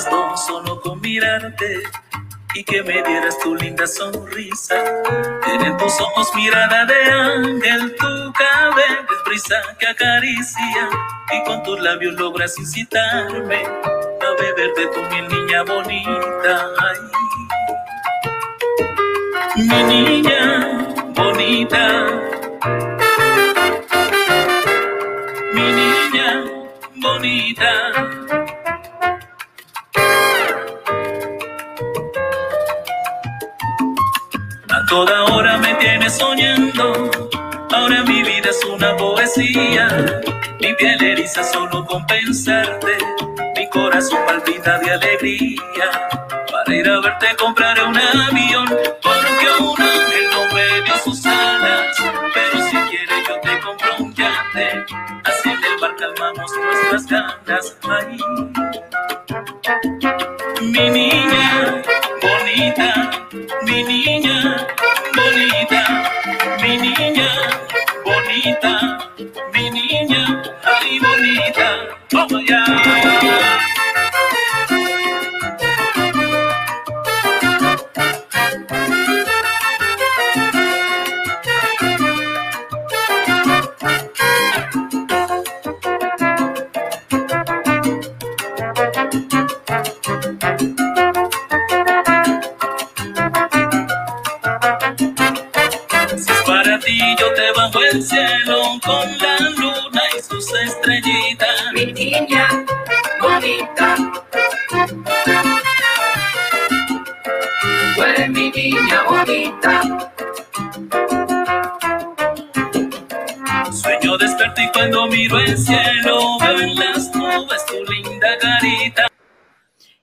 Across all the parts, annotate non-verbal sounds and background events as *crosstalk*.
solo con mirarte y que me dieras tu linda sonrisa. Tienen tus ojos mirada de ángel, tu cabello es brisa que acaricia y con tus labios logras incitarme a beberte tu mi niña bonita. mi niña bonita. Palpita yo te bajo el cielo con la luna y sus estrellitas. Mi niña bonita. Tú eres mi niña bonita. Sueño desperto y cuando miro el cielo veo en las nubes tu linda carita.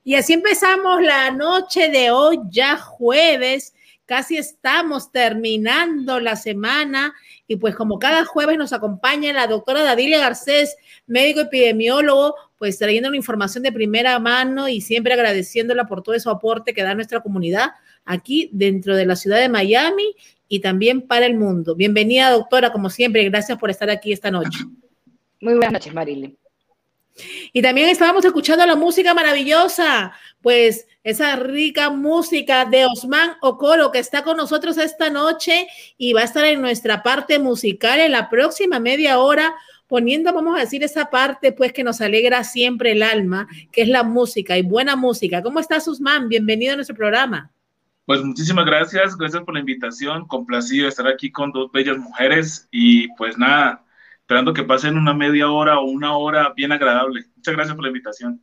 Y así empezamos la noche de hoy, ya jueves Casi estamos terminando la semana y pues como cada jueves nos acompaña la doctora Dadilia Garcés, médico epidemiólogo, pues trayendo una información de primera mano y siempre agradeciéndola por todo ese aporte que da nuestra comunidad aquí dentro de la ciudad de Miami y también para el mundo. Bienvenida, doctora, como siempre, gracias por estar aquí esta noche. Muy buenas noches, Marilyn. Y también estábamos escuchando la música maravillosa, pues esa rica música de Osman Okoro que está con nosotros esta noche y va a estar en nuestra parte musical en la próxima media hora poniendo, vamos a decir, esa parte pues que nos alegra siempre el alma, que es la música y buena música. ¿Cómo estás, Osman? Bienvenido a nuestro programa. Pues muchísimas gracias, gracias por la invitación, complacido de estar aquí con dos bellas mujeres y pues nada, esperando que pasen una media hora o una hora bien agradable. Muchas gracias por la invitación.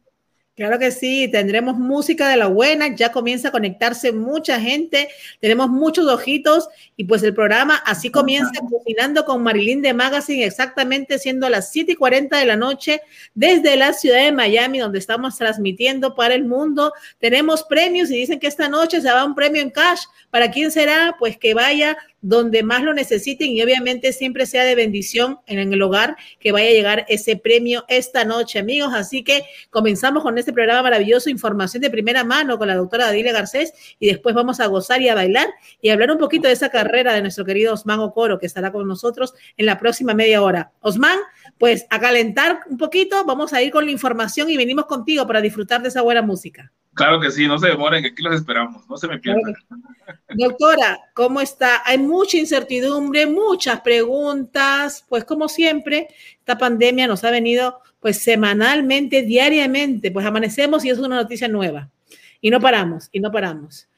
Claro que sí, tendremos música de la buena, ya comienza a conectarse mucha gente, tenemos muchos ojitos y pues el programa así comienza cocinando con Marilyn de Magazine, exactamente siendo a las 7 y 40 de la noche desde la ciudad de Miami, donde estamos transmitiendo para el mundo. Tenemos premios y dicen que esta noche se va un premio en cash. ¿Para quién será? Pues que vaya donde más lo necesiten y obviamente siempre sea de bendición en el hogar que vaya a llegar ese premio esta noche, amigos. Así que comenzamos con este programa maravilloso, información de primera mano con la doctora Adile Garcés y después vamos a gozar y a bailar y hablar un poquito de esa carrera de nuestro querido Osman Ocoro que estará con nosotros en la próxima media hora. Osman, pues a calentar un poquito, vamos a ir con la información y venimos contigo para disfrutar de esa buena música. Claro que sí, no se demoren, aquí los esperamos, no se me pierdan. Doctora, ¿cómo está? Hay mucha incertidumbre, muchas preguntas, pues como siempre, esta pandemia nos ha venido pues semanalmente, diariamente, pues amanecemos y es una noticia nueva. Y no paramos, y no paramos.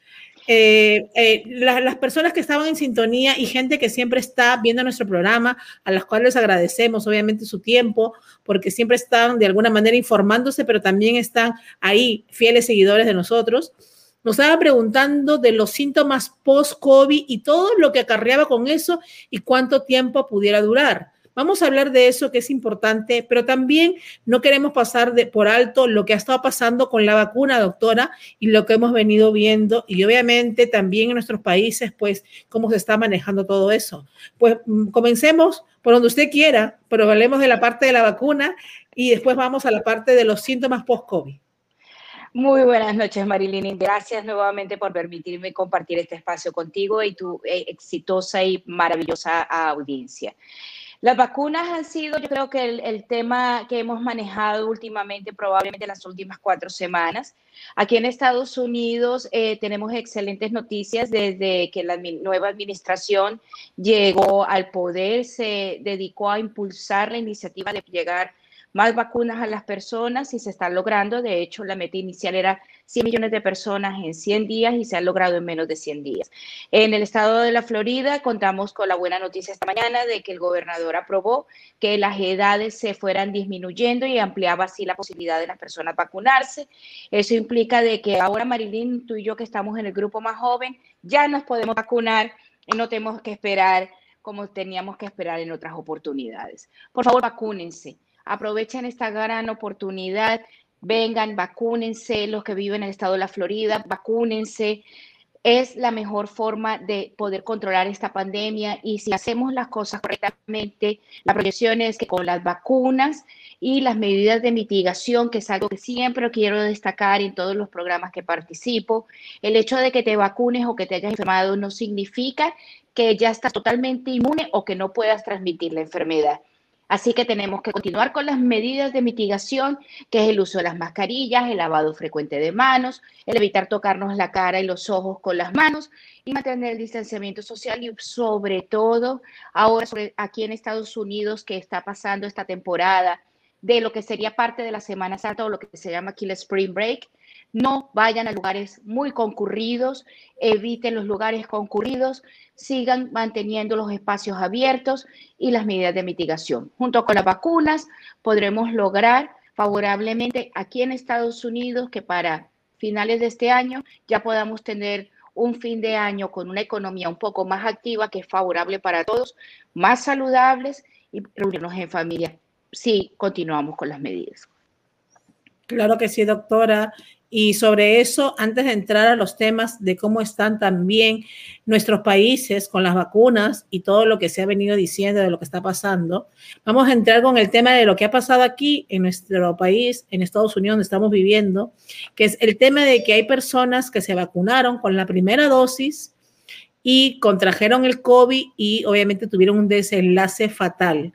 Eh, eh, las personas que estaban en sintonía y gente que siempre está viendo nuestro programa, a las cuales les agradecemos obviamente su tiempo, porque siempre están de alguna manera informándose, pero también están ahí fieles seguidores de nosotros. Nos estaba preguntando de los síntomas post-COVID y todo lo que acarreaba con eso y cuánto tiempo pudiera durar. Vamos a hablar de eso que es importante, pero también no queremos pasar de, por alto lo que ha estado pasando con la vacuna, doctora, y lo que hemos venido viendo, y obviamente también en nuestros países, pues, cómo se está manejando todo eso. Pues mm, comencemos por donde usted quiera, pero hablemos de la parte de la vacuna y después vamos a la parte de los síntomas post-COVID. Muy buenas noches, Marilyn. Gracias nuevamente por permitirme compartir este espacio contigo y tu eh, exitosa y maravillosa audiencia. Las vacunas han sido, yo creo que el, tema que hemos manejado últimamente, probablemente en las últimas cuatro semanas. Aquí en Estados Unidos eh, tenemos excelentes noticias desde que la nueva administración llegó al poder, se dedicó a impulsar la iniciativa de llegar más vacunas a las personas y se está logrando. De hecho, la meta inicial era 100 millones de personas en 100 días y se ha logrado en menos de 100 días. En el estado de la Florida contamos con la buena noticia esta mañana de que el gobernador aprobó que las edades se fueran disminuyendo y ampliaba así la posibilidad de las personas vacunarse. Eso implica de que ahora, Marilyn, tú y yo que estamos en el grupo más joven, ya nos podemos vacunar y no tenemos que esperar como teníamos que esperar en otras oportunidades. Por favor, vacúnense aprovechen esta gran oportunidad, vengan, vacúnense, los que viven en el estado de la Florida, vacúnense. Es la mejor forma de poder controlar esta pandemia y si hacemos las cosas correctamente, la proyección es que con las vacunas y las medidas de mitigación, que es algo que siempre quiero destacar en todos los programas que participo, el hecho de que te vacunes o que te hayas enfermado no significa que ya estás totalmente inmune o que no puedas transmitir la enfermedad. Así que tenemos que continuar con las medidas de mitigación, que es el uso de las mascarillas, el lavado frecuente de manos, el evitar tocarnos la cara y los ojos con las manos y mantener el distanciamiento social y sobre todo ahora aquí en Estados Unidos que está pasando esta temporada de lo que sería parte de la Semana Santa o lo que se llama aquí el Spring Break, no vayan a lugares muy concurridos, eviten los lugares concurridos, sigan manteniendo los espacios abiertos y las medidas de mitigación. Junto con las vacunas podremos lograr favorablemente aquí en Estados Unidos que para finales de este año ya podamos tener un fin de año con una economía un poco más activa que es favorable para todos, más saludables y reunirnos en familia si continuamos con las medidas. Claro que sí, doctora. Y sobre eso, antes de entrar a los temas de cómo están también nuestros países con las vacunas y todo lo que se ha venido diciendo de lo que está pasando, vamos a entrar con el tema de lo que ha pasado aquí en nuestro país, en Estados Unidos, donde estamos viviendo, que es el tema de que hay personas que se vacunaron con la primera dosis y contrajeron el COVID y obviamente tuvieron un desenlace fatal.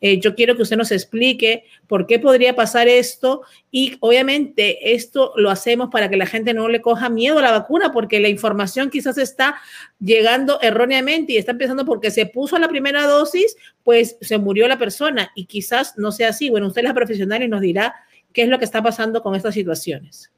Eh, yo quiero que usted nos explique por qué podría pasar esto y obviamente esto lo hacemos para que la gente no le coja miedo a la vacuna porque la información quizás está llegando erróneamente y está empezando porque se puso la primera dosis, pues se murió la persona y quizás no sea así. Bueno, usted es la profesional y nos dirá qué es lo que está pasando con estas situaciones.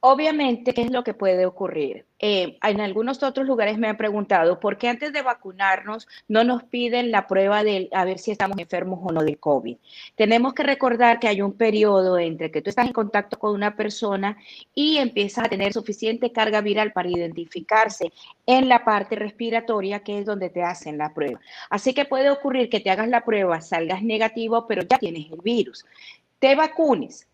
Obviamente, ¿qué es lo que puede ocurrir? Eh, en algunos otros lugares me han preguntado por qué antes de vacunarnos no nos piden la prueba de a ver si estamos enfermos o no del COVID. Tenemos que recordar que hay un periodo entre que tú estás en contacto con una persona y empiezas a tener suficiente carga viral para identificarse en la parte respiratoria, que es donde te hacen la prueba. Así que puede ocurrir que te hagas la prueba, salgas negativo, pero ya tienes el virus. Te vacunes,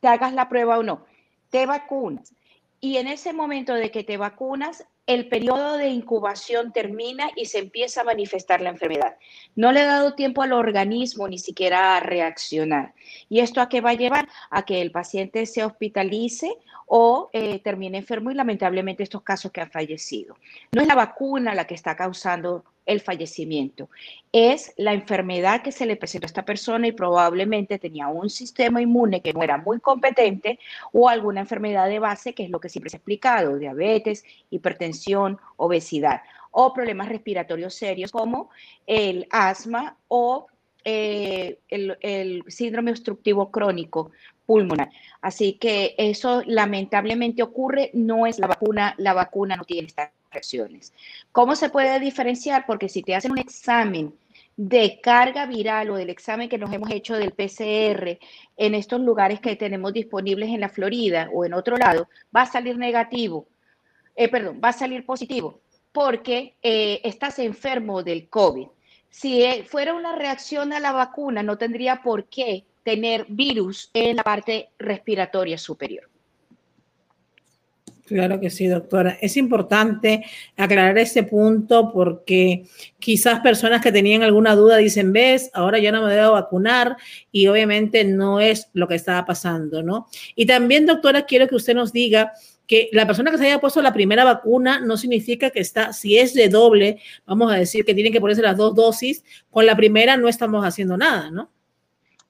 te hagas la prueba o no te vacunas. Y en ese momento de que te vacunas, el periodo de incubación termina y se empieza a manifestar la enfermedad. No le ha dado tiempo al organismo ni siquiera a reaccionar. ¿Y esto a qué va a llevar? A que el paciente se hospitalice o eh, termine enfermo y lamentablemente estos casos que han fallecido. No es la vacuna la que está causando el fallecimiento. Es la enfermedad que se le presentó a esta persona y probablemente tenía un sistema inmune que no era muy competente o alguna enfermedad de base, que es lo que siempre se ha explicado, diabetes, hipertensión, obesidad o problemas respiratorios serios como el asma o eh, el, el síndrome obstructivo crónico pulmonar. Así que eso lamentablemente ocurre, no es la vacuna, la vacuna no tiene esta ¿Cómo se puede diferenciar? Porque si te hacen un examen de carga viral o del examen que nos hemos hecho del PCR en estos lugares que tenemos disponibles en la Florida o en otro lado, va a salir negativo, eh, perdón, va a salir positivo porque eh, estás enfermo del COVID. Si eh, fuera una reacción a la vacuna, no tendría por qué tener virus en la parte respiratoria superior. Claro que sí, doctora. Es importante aclarar ese punto porque quizás personas que tenían alguna duda dicen, ves, ahora ya no me debo vacunar y obviamente no es lo que estaba pasando, ¿no? Y también, doctora, quiero que usted nos diga que la persona que se haya puesto la primera vacuna no significa que está, si es de doble, vamos a decir que tienen que ponerse las dos dosis, con la primera no estamos haciendo nada, ¿no?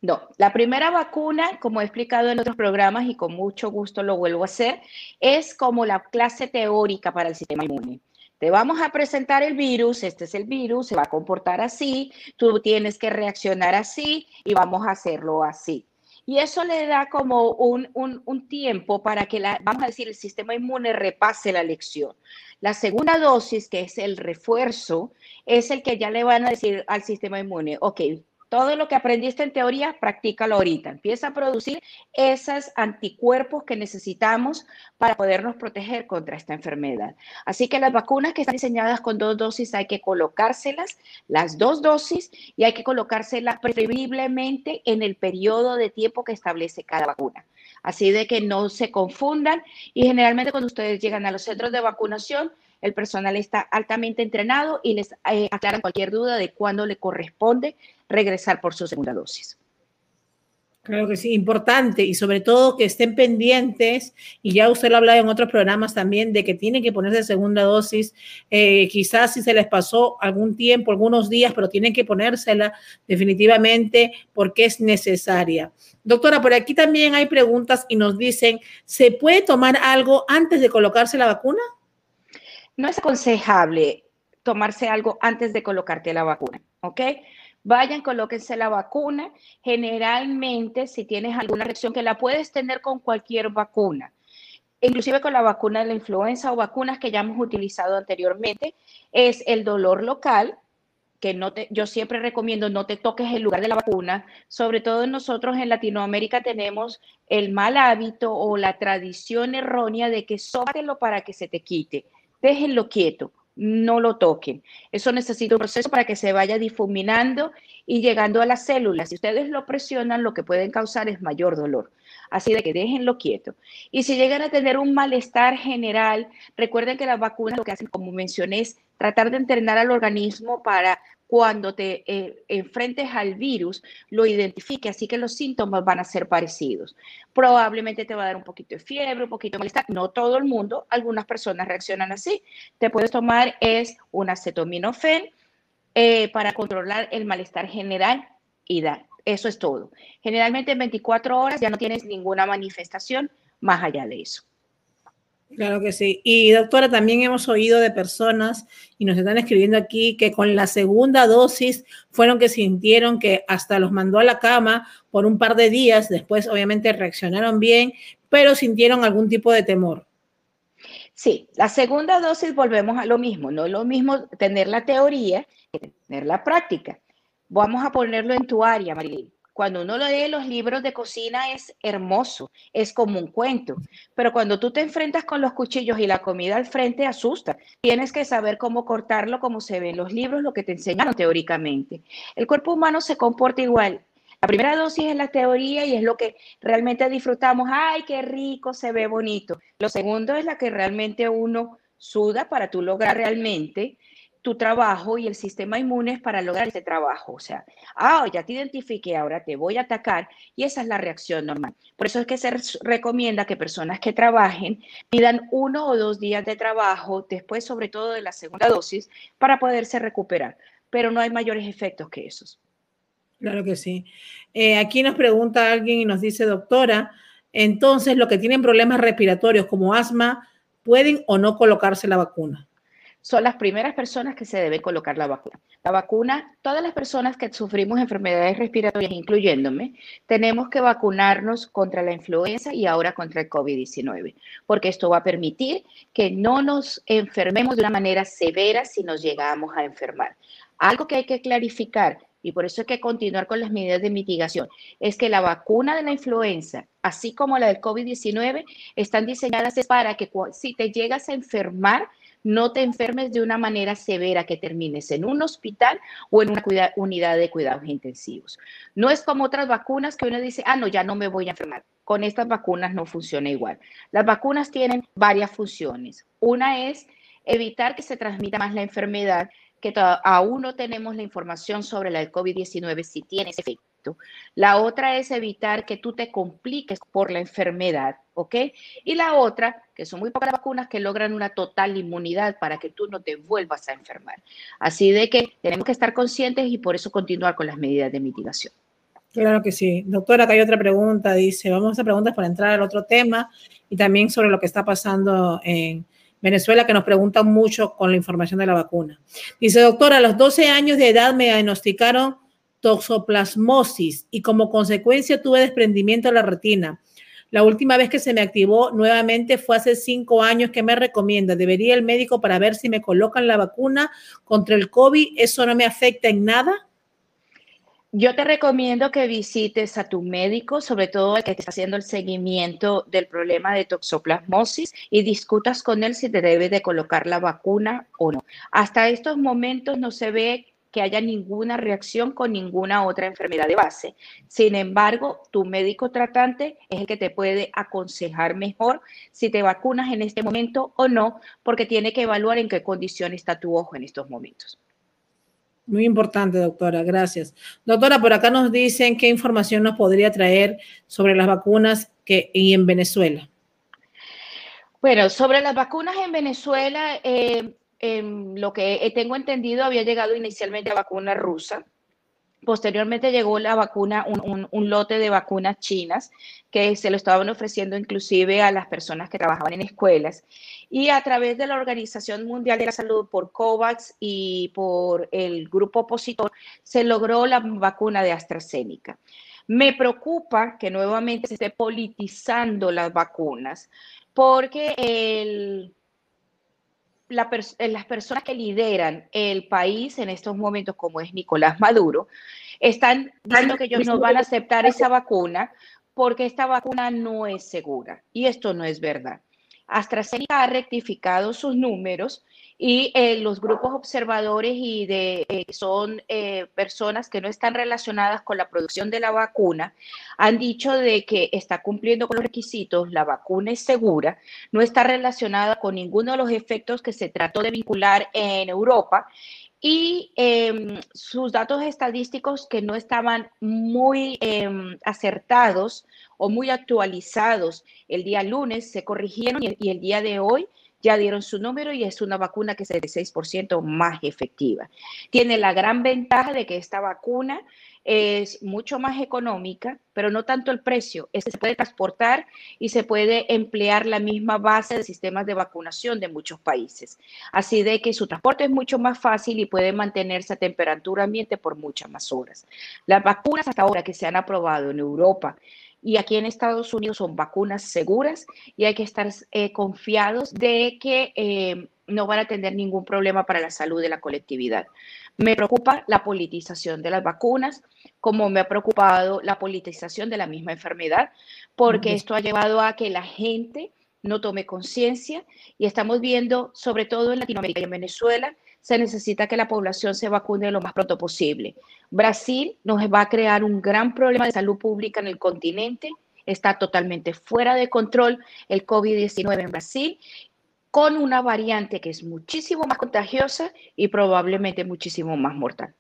No, la primera vacuna, como he explicado en otros programas y con mucho gusto lo vuelvo a hacer, es como la clase teórica para el sistema inmune. Te vamos a presentar el virus, este es el virus, se va a comportar así, tú tienes que reaccionar así y vamos a hacerlo así. Y eso le da como un, un, tiempo para que, la, vamos a decir, el sistema inmune repase la lección. La segunda dosis, que es el refuerzo, es el que ya le van a decir al sistema inmune, ok, todo lo que aprendiste en teoría, practícalo ahorita. Empieza a producir esos anticuerpos que necesitamos para podernos proteger contra esta enfermedad. Así que las vacunas que están diseñadas con dos dosis hay que colocárselas, las dos dosis, y hay que colocárselas preferiblemente en el periodo de tiempo que establece cada vacuna. Así de que no se confundan y generalmente cuando ustedes llegan a los centros de vacunación, el personal está altamente entrenado y les eh, aclaran cualquier duda de cuándo le corresponde regresar por su segunda dosis. Claro que sí, importante y sobre todo que estén pendientes, y ya usted lo ha hablado en otros programas también, de que tienen que ponerse segunda dosis, eh, quizás si se les pasó algún tiempo, algunos días, pero tienen que ponérsela definitivamente porque es necesaria. Doctora, por aquí también hay preguntas y nos dicen, ¿se puede tomar algo antes de colocarse la vacuna? No es aconsejable tomarse algo antes de colocarte la vacuna, ¿ok? Vayan, colóquense la vacuna. Generalmente, si tienes alguna reacción que la puedes tener con cualquier vacuna, inclusive con la vacuna de la influenza o vacunas que ya hemos utilizado anteriormente, es el dolor local, que no te, yo siempre recomiendo no te toques el lugar de la vacuna. Sobre todo nosotros en Latinoamérica tenemos el mal hábito o la tradición errónea de que sóbatelo para que se te quite déjenlo quieto, no lo toquen. Eso necesita un proceso para que se vaya difuminando y llegando a las células. Si ustedes lo presionan, lo que pueden causar es mayor dolor. Así de que déjenlo quieto. Y si llegan a tener un malestar general, recuerden que las vacunas lo que hacen, como mencioné, es tratar de entrenar al organismo para cuando te eh, enfrentes al virus, lo identifique, así que los síntomas van a ser parecidos. Probablemente te va a dar un poquito de fiebre, un poquito de malestar. No todo el mundo, algunas personas reaccionan así. Te puedes tomar es un acetaminofén eh, para controlar el malestar general y da. Eso es todo. Generalmente en 24 horas ya no tienes ninguna manifestación más allá de eso. Claro que sí. Y doctora, también hemos oído de personas y nos están escribiendo aquí que con la segunda dosis fueron que sintieron que hasta los mandó a la cama por un par de días, después obviamente reaccionaron bien, pero sintieron algún tipo de temor. Sí, la segunda dosis volvemos a lo mismo, no es lo mismo tener la teoría que tener la práctica. Vamos a ponerlo en tu área, Marilyn. Cuando uno lee los libros de cocina es hermoso, es como un cuento, pero cuando tú te enfrentas con los cuchillos y la comida al frente asusta. Tienes que saber cómo cortarlo, como se ve en los libros, lo que te enseñaron teóricamente. El cuerpo humano se comporta igual. La primera dosis es la teoría y es lo que realmente disfrutamos. ¡Ay, qué rico! Se ve bonito. Lo segundo es la que realmente uno suda para tú lograr realmente tu trabajo y el sistema inmune es para lograr ese trabajo. O sea, ah, ya te identifiqué, ahora te voy a atacar y esa es la reacción normal. Por eso es que se recomienda que personas que trabajen pidan uno o dos días de trabajo después, sobre todo de la segunda dosis, para poderse recuperar. Pero no hay mayores efectos que esos. Claro que sí. Eh, aquí nos pregunta alguien y nos dice, doctora, entonces los que tienen problemas respiratorios como asma, ¿pueden o no colocarse la vacuna? Son las primeras personas que se debe colocar la vacuna. La vacuna, todas las personas que sufrimos enfermedades respiratorias, incluyéndome, tenemos que vacunarnos contra la influenza y ahora contra el COVID-19, porque esto va a permitir que no nos enfermemos de una manera severa si nos llegamos a enfermar. Algo que hay que clarificar, y por eso hay que continuar con las medidas de mitigación, es que la vacuna de la influenza, así como la del COVID-19, están diseñadas para que si te llegas a enfermar, no te enfermes de una manera severa que termines en un hospital o en una unidad de cuidados intensivos. No es como otras vacunas que uno dice, ah, no, ya no me voy a enfermar. Con estas vacunas no funciona igual. Las vacunas tienen varias funciones. Una es evitar que se transmita más la enfermedad, que aún no tenemos la información sobre la COVID-19 si tiene ese efecto La otra es evitar que tú te compliques por la enfermedad, ¿ok? Y la otra, que son muy pocas vacunas que logran una total inmunidad para que tú no te vuelvas a enfermar. Así de que tenemos que estar conscientes y por eso continuar con las medidas de mitigación. Claro que sí. Doctora, acá hay otra pregunta. Dice, vamos a preguntas para entrar al otro tema y también sobre lo que está pasando en Venezuela, que nos preguntan mucho con la información de la vacuna. Dice, doctora, a los 12 años de edad me diagnosticaron toxoplasmosis y como consecuencia tuve desprendimiento de la retina. La última vez que se me activó nuevamente fue hace cinco años. ¿Qué me recomienda? ¿Debería el médico para ver si me colocan la vacuna contra el COVID? ¿Eso no me afecta en nada? Yo te recomiendo que visites a tu médico, sobre todo el que está haciendo el seguimiento del problema de toxoplasmosis y discutas con él si te debe de colocar la vacuna o no. Hasta estos momentos no se ve que haya ninguna reacción con ninguna otra enfermedad de base. Sin embargo, tu médico tratante es el que te puede aconsejar mejor si te vacunas en este momento o no, porque tiene que evaluar en qué condición está tu ojo en estos momentos. Muy importante, doctora. Gracias. Doctora, por acá nos dicen qué información nos podría traer sobre las vacunas que, y en Venezuela. Bueno, sobre las vacunas en Venezuela, eh, lo que tengo entendido, había llegado inicialmente la vacuna rusa. Posteriormente llegó la vacuna, un, lote de vacunas chinas que se lo estaban ofreciendo inclusive a las personas que trabajaban en escuelas. Y a través de la Organización Mundial de la Salud, por COVAX y por el grupo opositor, se logró la vacuna de AstraZeneca. Me preocupa que nuevamente se esté politizando las vacunas, porque el, eh, las personas que lideran el país en estos momentos, como es Nicolás Maduro, están diciendo que ellos no van a aceptar esa vacuna porque esta vacuna no es segura. Y esto no es verdad. AstraZeneca ha rectificado sus números y eh, los grupos observadores y de eh, son eh, personas que no están relacionadas con la producción de la vacuna han dicho de que está cumpliendo con los requisitos, la vacuna es segura, no está relacionada con ninguno de los efectos que se trató de vincular en Europa y em, sus datos estadísticos que no estaban muy em, acertados o muy actualizados el día lunes se corrigieron y el día de hoy ya dieron su número y es una vacuna que es el 6% más efectiva. Tiene la gran ventaja de que esta vacuna es mucho más económica, pero no tanto el precio, es que se puede transportar y se puede emplear la misma base de sistemas de vacunación de muchos países. Así de que su transporte es mucho más fácil y puede mantenerse a temperatura ambiente por muchas más horas. Las vacunas hasta ahora que se han aprobado en Europa y aquí en Estados Unidos son vacunas seguras y hay que estar eh, confiados de que eh, no van a tener ningún problema para la salud de la colectividad. Me preocupa la politización de las vacunas, como me ha preocupado la politización de la misma enfermedad, porque esto ha llevado a que la gente no tome conciencia y estamos viendo, sobre todo en Latinoamérica y en Venezuela, se necesita que la población se vacune lo más pronto posible. Brasil nos va a crear un gran problema de salud pública en el continente. Está totalmente fuera de control el COVID-19 en Brasil con una variante que es muchísimo más contagiosa y probablemente muchísimo más mortal.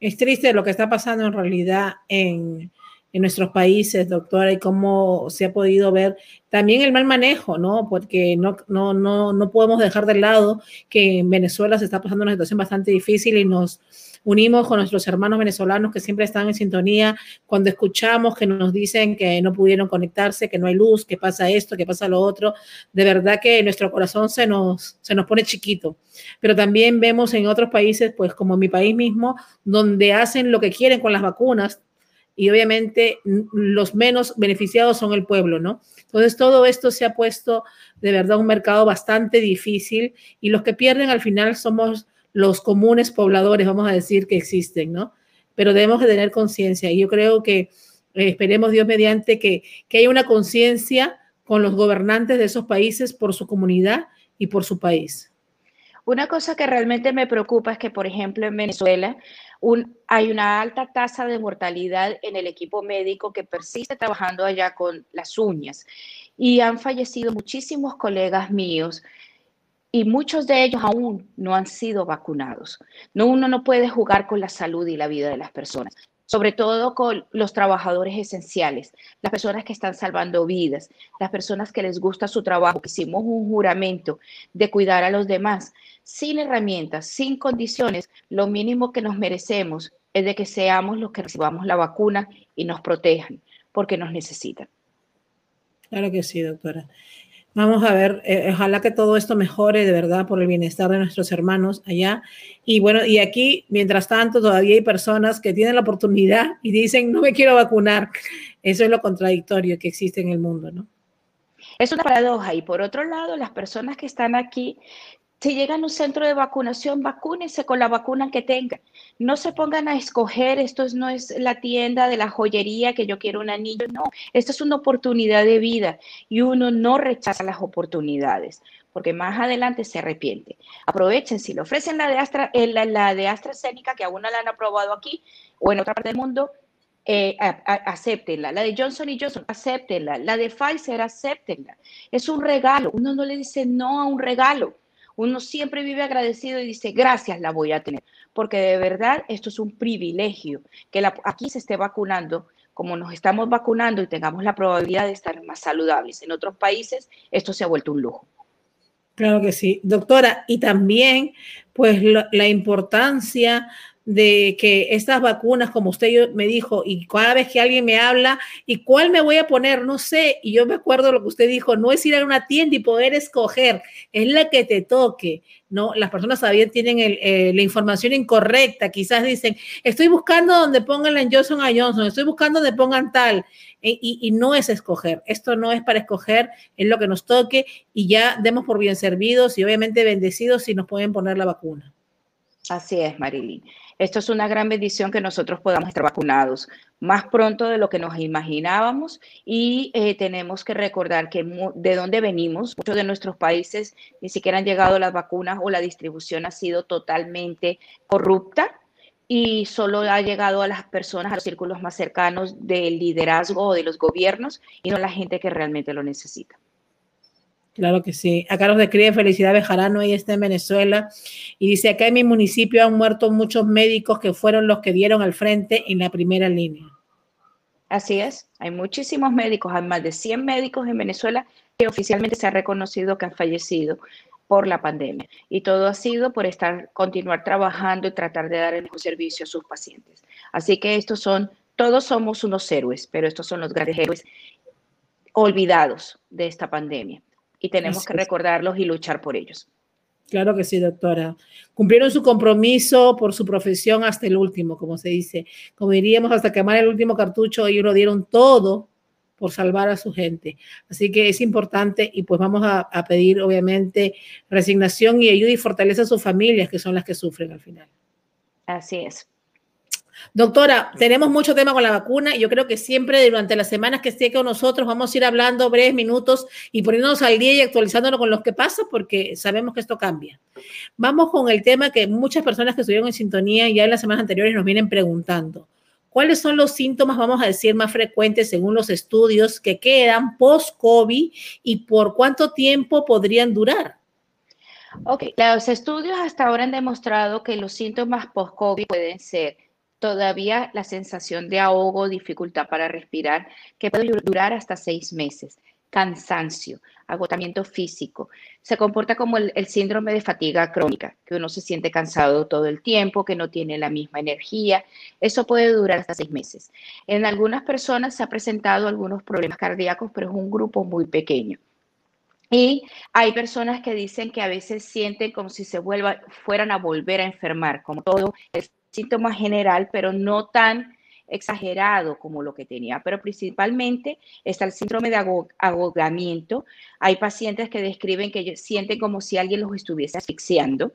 Es triste lo que está pasando en realidad en, en nuestros países, doctora, y cómo se ha podido ver también el mal manejo, ¿no? Porque no, no, no, no podemos dejar de lado que en Venezuela se está pasando una situación bastante difícil y nos unimos con nuestros hermanos venezolanos que siempre están en sintonía cuando escuchamos que nos dicen que no pudieron conectarse, que no hay luz, que pasa esto, que pasa lo otro. De verdad que nuestro corazón se nos, se nos pone chiquito. Pero también vemos en otros países, pues como mi país mismo, donde hacen lo que quieren con las vacunas, y obviamente los menos beneficiados son el pueblo, ¿no? Entonces todo esto se ha puesto de verdad un mercado bastante difícil y los que pierden al final somos los comunes pobladores, vamos a decir, que existen, ¿no? Pero debemos de tener conciencia y yo creo que eh, esperemos Dios mediante que, que haya una conciencia con los gobernantes de esos países por su comunidad y por su país. Una cosa que realmente me preocupa es que, por ejemplo, en Venezuela hay una alta tasa de mortalidad en el equipo médico que persiste trabajando allá con las uñas. Y han fallecido muchísimos colegas míos y muchos de ellos aún no han sido vacunados. No, uno no puede jugar con la salud y la vida de las personas. sobre todo con los trabajadores esenciales, las personas que están salvando vidas, las personas que les gusta su trabajo, hicimos un juramento de cuidar a los demás, sin herramientas, sin condiciones, lo mínimo que nos merecemos es de que seamos los que recibamos la vacuna y nos protejan, porque nos necesitan. Claro que sí, doctora. Vamos a ver, eh, ojalá que todo esto mejore de verdad por el bienestar de nuestros hermanos allá. Y bueno, y aquí, mientras tanto, todavía hay personas que tienen la oportunidad y dicen, no me quiero vacunar. *laughs* Eso es lo contradictorio que existe en el mundo, ¿no? Es una paradoja. Y por otro lado, las personas que están aquí si llegan a un centro de vacunación, vacúnense con la vacuna que tengan. No se pongan a escoger, esto no es la tienda de la joyería que yo quiero un anillo, no, esto es una oportunidad de vida y uno no rechaza las oportunidades porque más adelante se arrepiente. Aprovechen, si le ofrecen la de, Astra, eh, la, de AstraZeneca, que aún no la han aprobado aquí o en otra parte del mundo, eh, acéptenla. La de Johnson y Johnson, acéptenla. La de Pfizer, acéptenla. Es un regalo. Uno no le dice no a un regalo uno siempre vive agradecido y dice, gracias la voy a tener, porque de verdad esto es un privilegio, que aquí se esté vacunando como nos estamos vacunando y tengamos la probabilidad de estar más saludables. En otros países esto se ha vuelto un lujo. Claro que sí, doctora. Y también, pues, la importancia de que estas vacunas, como usted me dijo, y cada vez que alguien me habla, ¿y cuál me voy a poner? No sé. Y yo me acuerdo lo que usted dijo, no es ir a una tienda y poder escoger, es la que te toque. No, las personas todavía tienen eh, la información incorrecta. Quizás dicen, estoy buscando donde pongan la Johnson a Johnson, estoy buscando donde pongan tal. E, y, y, no es escoger. Esto no es para escoger, es lo que nos toque y ya demos por bien servidos y obviamente bendecidos si nos pueden poner la vacuna. Así es, Marilyn. Esto es una gran bendición que nosotros podamos estar vacunados más pronto de lo que nos imaginábamos y eh, tenemos que recordar que de dónde venimos, muchos de nuestros países ni siquiera han llegado las vacunas o la distribución ha sido totalmente corrupta y solo ha llegado a las personas, a los círculos más cercanos del liderazgo o de los gobiernos y no a la gente que realmente lo necesita. Claro que sí. Acá nos describe Felicidad Bejarano, ella está en Venezuela, y dice, acá en mi municipio han muerto muchos médicos que fueron los que dieron al frente en la primera línea. Así es, hay muchísimos médicos, hay más de 100 médicos en Venezuela que oficialmente se ha reconocido que han fallecido por la pandemia. Y todo ha sido por estar, continuar trabajando y tratar de dar el mejor servicio a sus pacientes. Así que estos son, todos somos unos héroes, pero estos son los grandes héroes olvidados de esta pandemia y tenemos que recordarlos y luchar por ellos. Claro que sí, doctora. Cumplieron su compromiso por su profesión hasta el último, como se dice. Como diríamos, hasta quemar el último cartucho, ellos lo dieron todo por salvar a su gente. Así que es importante y pues vamos a, a pedir, obviamente, resignación y ayuda y fortaleza a sus familias, que son las que sufren al final. Así es. Doctora, tenemos mucho tema con la vacuna y yo creo que siempre durante las semanas que esté con nosotros vamos a ir hablando breves minutos y poniéndonos al día y actualizándonos con lo que pasa porque sabemos que esto cambia. Vamos con el tema que muchas personas que estuvieron en sintonía ya en las semanas anteriores nos vienen preguntando. ¿Cuáles son los síntomas, vamos a decir, más frecuentes según los estudios que quedan post-COVID y por cuánto tiempo podrían durar? Ok, los estudios hasta ahora han demostrado que los síntomas post-COVID pueden ser todavía la sensación de ahogo, dificultad para respirar, que puede durar hasta seis meses, cansancio, agotamiento físico. Se comporta como el, síndrome de fatiga crónica, que uno se siente cansado todo el tiempo, que no tiene la misma energía. Eso puede durar hasta seis meses. En algunas personas se ha presentado algunos problemas cardíacos, pero es un grupo muy pequeño. Y hay personas que dicen que a veces sienten como si se vuelva, fueran a volver a enfermar, como todo el síntoma general, pero no tan exagerado como lo que tenía, pero principalmente está el síndrome de agotamiento. Hay pacientes que describen que sienten como si alguien los estuviese asfixiando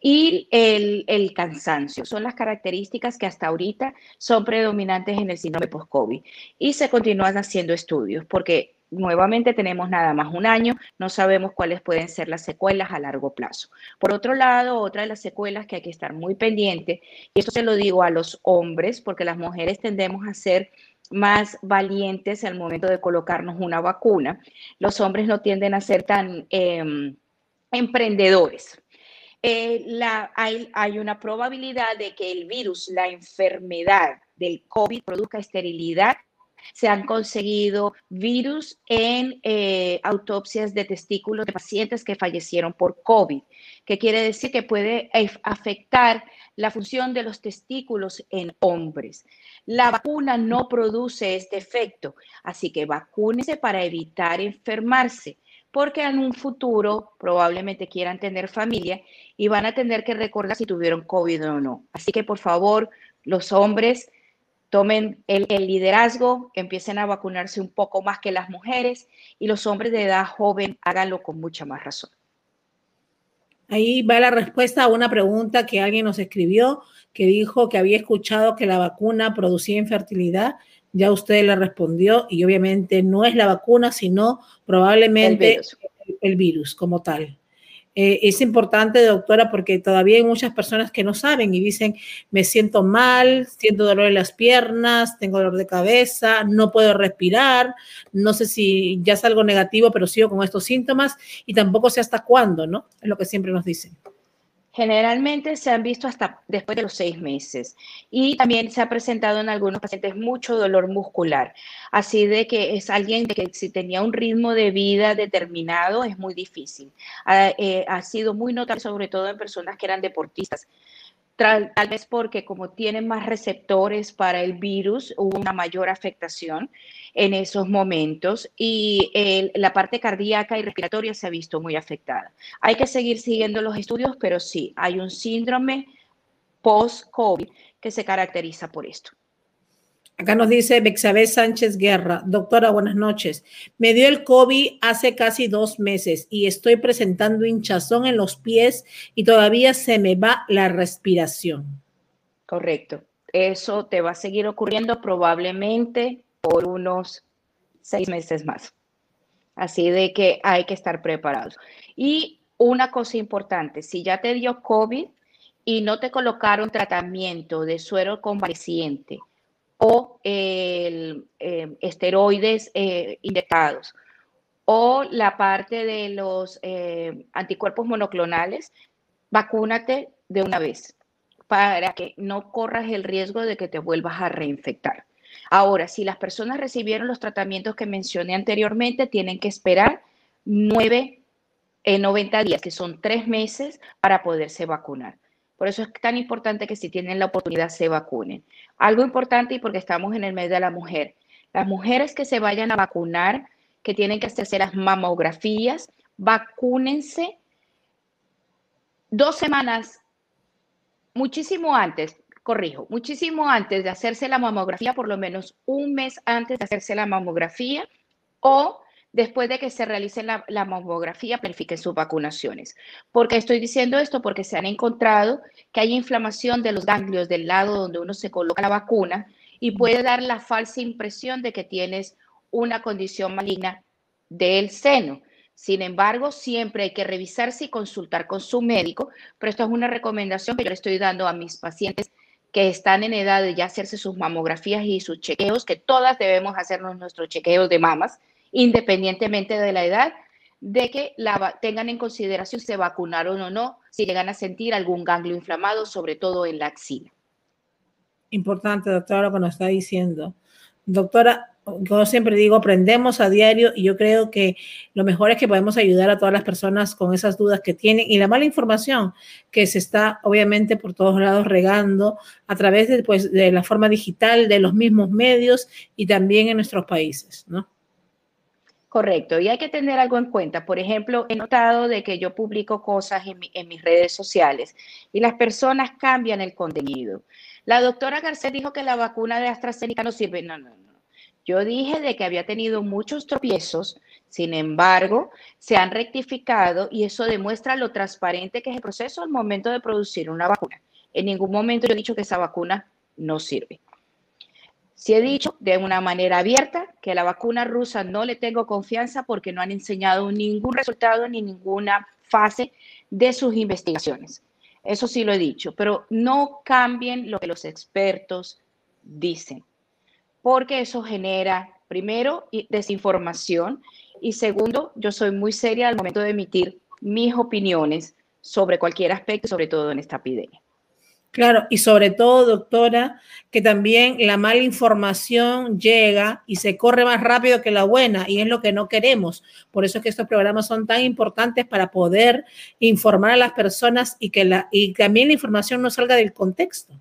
y el, cansancio. Son las características que hasta ahorita son predominantes en el síndrome post-COVID y se continúan haciendo estudios porque nuevamente tenemos nada más un año, no sabemos cuáles pueden ser las secuelas a largo plazo. Por otro lado, otra de las secuelas que hay que estar muy pendiente, y esto se lo digo a los hombres, porque las mujeres tendemos a ser más valientes al momento de colocarnos una vacuna, los hombres no tienden a ser tan em, emprendedores. eh, hay una probabilidad de que el virus, la enfermedad del COVID produzca esterilidad se han conseguido virus en eh, autopsias de testículos de pacientes que fallecieron por COVID, que quiere decir que puede afectar la función de los testículos en hombres. La vacuna no produce este efecto, así que vacúnese para evitar enfermarse, porque en un futuro probablemente quieran tener familia y van a tener que recordar si tuvieron COVID o no. Así que por favor, los hombres tomen el, liderazgo, empiecen a vacunarse un poco más que las mujeres y los hombres de edad joven háganlo con mucha más razón. Ahí va la respuesta a una pregunta que alguien nos escribió, que dijo que había escuchado que la vacuna producía infertilidad. Ya usted le respondió y obviamente no es la vacuna, sino probablemente el virus como tal. Eh, es importante, doctora, porque todavía hay muchas personas que no saben y dicen, me siento mal, siento dolor en las piernas, tengo dolor de cabeza, no puedo respirar, no sé si ya es algo negativo, pero sigo con estos síntomas y tampoco sé hasta cuándo, ¿no? Es lo que siempre nos dicen. Generalmente se han visto hasta después de los seis meses y también se ha presentado en algunos pacientes mucho dolor muscular. Así de que es alguien que si tenía un ritmo de vida determinado es muy difícil. ha eh, sido muy notable sobre todo en personas que eran deportistas tal, vez porque como tienen más receptores para el virus, hubo una mayor afectación en esos momentos y la parte cardíaca y respiratoria se ha visto muy afectada. Hay que seguir siguiendo los estudios, pero sí, hay un síndrome post-COVID que se caracteriza por esto. Acá nos dice Bexabé Sánchez Guerra. Doctora, buenas noches. Me dio el COVID hace casi dos meses y estoy presentando hinchazón en los pies y todavía se me va la respiración. Correcto. Eso te va a seguir ocurriendo probablemente por unos seis meses más. Así de que hay que estar preparados. Y una cosa importante, si ya te dio COVID y no te colocaron tratamiento de suero convaleciente, o eh, esteroides eh, inyectados o la parte de los eh, anticuerpos monoclonales, vacúnate de una vez para que no corras el riesgo de que te vuelvas a reinfectar. Ahora, si las personas recibieron los tratamientos que mencioné anteriormente, tienen que esperar nueve, en 90 días, que son tres meses, para poderse vacunar. Por eso es tan importante que si tienen la oportunidad se vacunen. Algo importante y porque estamos en el mes de la mujer. Las mujeres que se vayan a vacunar, que tienen que hacerse las mamografías, vacúnense dos semanas, muchísimo antes, corrijo, muchísimo antes de hacerse la mamografía, por lo menos un mes antes de hacerse la mamografía o después de que se realice la, mamografía, planifiquen sus vacunaciones. ¿Por qué estoy diciendo esto? Porque se han encontrado que hay inflamación de los ganglios del lado donde uno se coloca la vacuna y puede dar la falsa impresión de que tienes una condición maligna del seno. Sin embargo, siempre hay que revisarse y consultar con su médico, pero esto es una recomendación que yo le estoy dando a mis pacientes que están en edad de ya hacerse sus mamografías y sus chequeos, que todas debemos hacernos nuestros chequeos de mamas independientemente de la edad, de que tengan en consideración si se vacunaron o no, si llegan a sentir algún ganglio inflamado, sobre todo en la axila. Importante, doctora, lo que nos está diciendo. Doctora, yo siempre digo, aprendemos a diario y yo creo que lo mejor es que podemos ayudar a todas las personas con esas dudas que tienen y la mala información que se está obviamente por todos lados regando a través de, pues, de la forma digital, de los mismos medios y también en nuestros países, ¿no? Correcto, y hay que tener algo en cuenta. Por ejemplo, he notado de que yo publico cosas en, mis redes sociales y las personas cambian el contenido. La doctora Garcés dijo que la vacuna de AstraZeneca no sirve. No, no, no. Yo dije de que había tenido muchos tropiezos, sin embargo, se han rectificado y eso demuestra lo transparente que es el proceso al momento de producir una vacuna. En ningún momento yo he dicho que esa vacuna no sirve. Si he dicho de una manera abierta que la vacuna rusa no le tengo confianza porque no han enseñado ningún resultado ni ninguna fase de sus investigaciones. Eso sí lo he dicho, pero no cambien lo que los expertos dicen, porque eso genera, primero, desinformación y segundo, yo soy muy seria al momento de emitir mis opiniones sobre cualquier aspecto, sobre todo en esta epidemia. Claro, y sobre todo, doctora, que también la mala información llega y se corre más rápido que la buena, y es lo que no queremos. Por eso es que estos programas son tan importantes para poder informar a las personas y que la, y también la información no salga del contexto.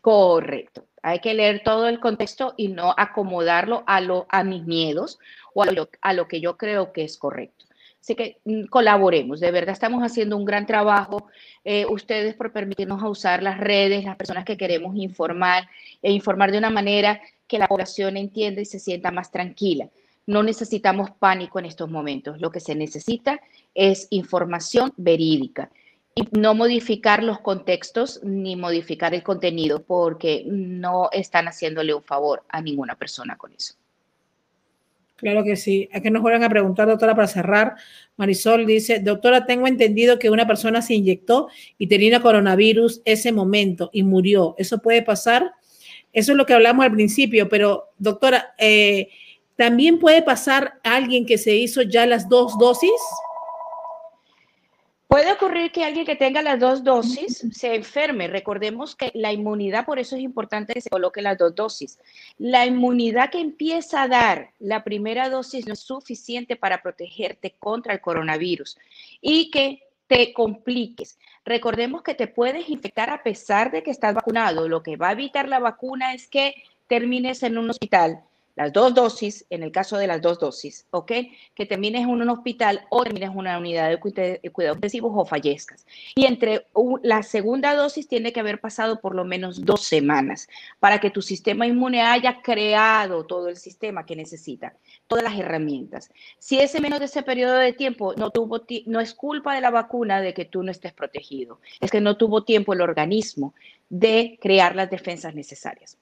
Correcto. Hay que leer todo el contexto y no acomodarlo a, lo, a mis miedos o a lo, a lo que yo creo que es correcto. Así que mm, colaboremos, de verdad estamos haciendo un gran trabajo. Eh, ustedes por permitirnos usar las redes, las personas que queremos informar e informar de una manera que la población entienda y se sienta más tranquila. No necesitamos pánico en estos momentos. Lo que se necesita es información verídica y no modificar los contextos ni modificar el contenido porque no están haciéndole un favor a ninguna persona con eso. Claro que sí. Aquí nos vuelven a preguntar, doctora, para cerrar. Marisol dice, doctora, tengo entendido que una persona se inyectó y tenía coronavirus ese momento y murió. ¿Eso puede pasar? Eso es lo que hablamos al principio, pero doctora, eh, ¿también puede pasar a alguien que se hizo ya las dos dosis? Puede ocurrir que alguien que tenga las dos dosis se enferme. Recordemos que la inmunidad, por eso es importante que se coloque las dos dosis. La inmunidad que empieza a dar la primera dosis no es suficiente para protegerte contra el coronavirus y que te compliques. Recordemos que te puedes infectar a pesar de que estás vacunado. Lo que va a evitar la vacuna es que termines en un hospital las dos dosis, en el caso de las dos dosis, ¿ok? Que termines en un hospital o termines en una unidad de cuidados intensivos o fallezcas. Y entre la segunda dosis tiene que haber pasado por lo menos dos semanas para que tu sistema inmune haya creado todo el sistema que necesita, todas las herramientas. Si ese menos de ese periodo de tiempo no tuvo, no es culpa de la vacuna de que tú no estés protegido, es que no tuvo tiempo el organismo de crear las defensas necesarias.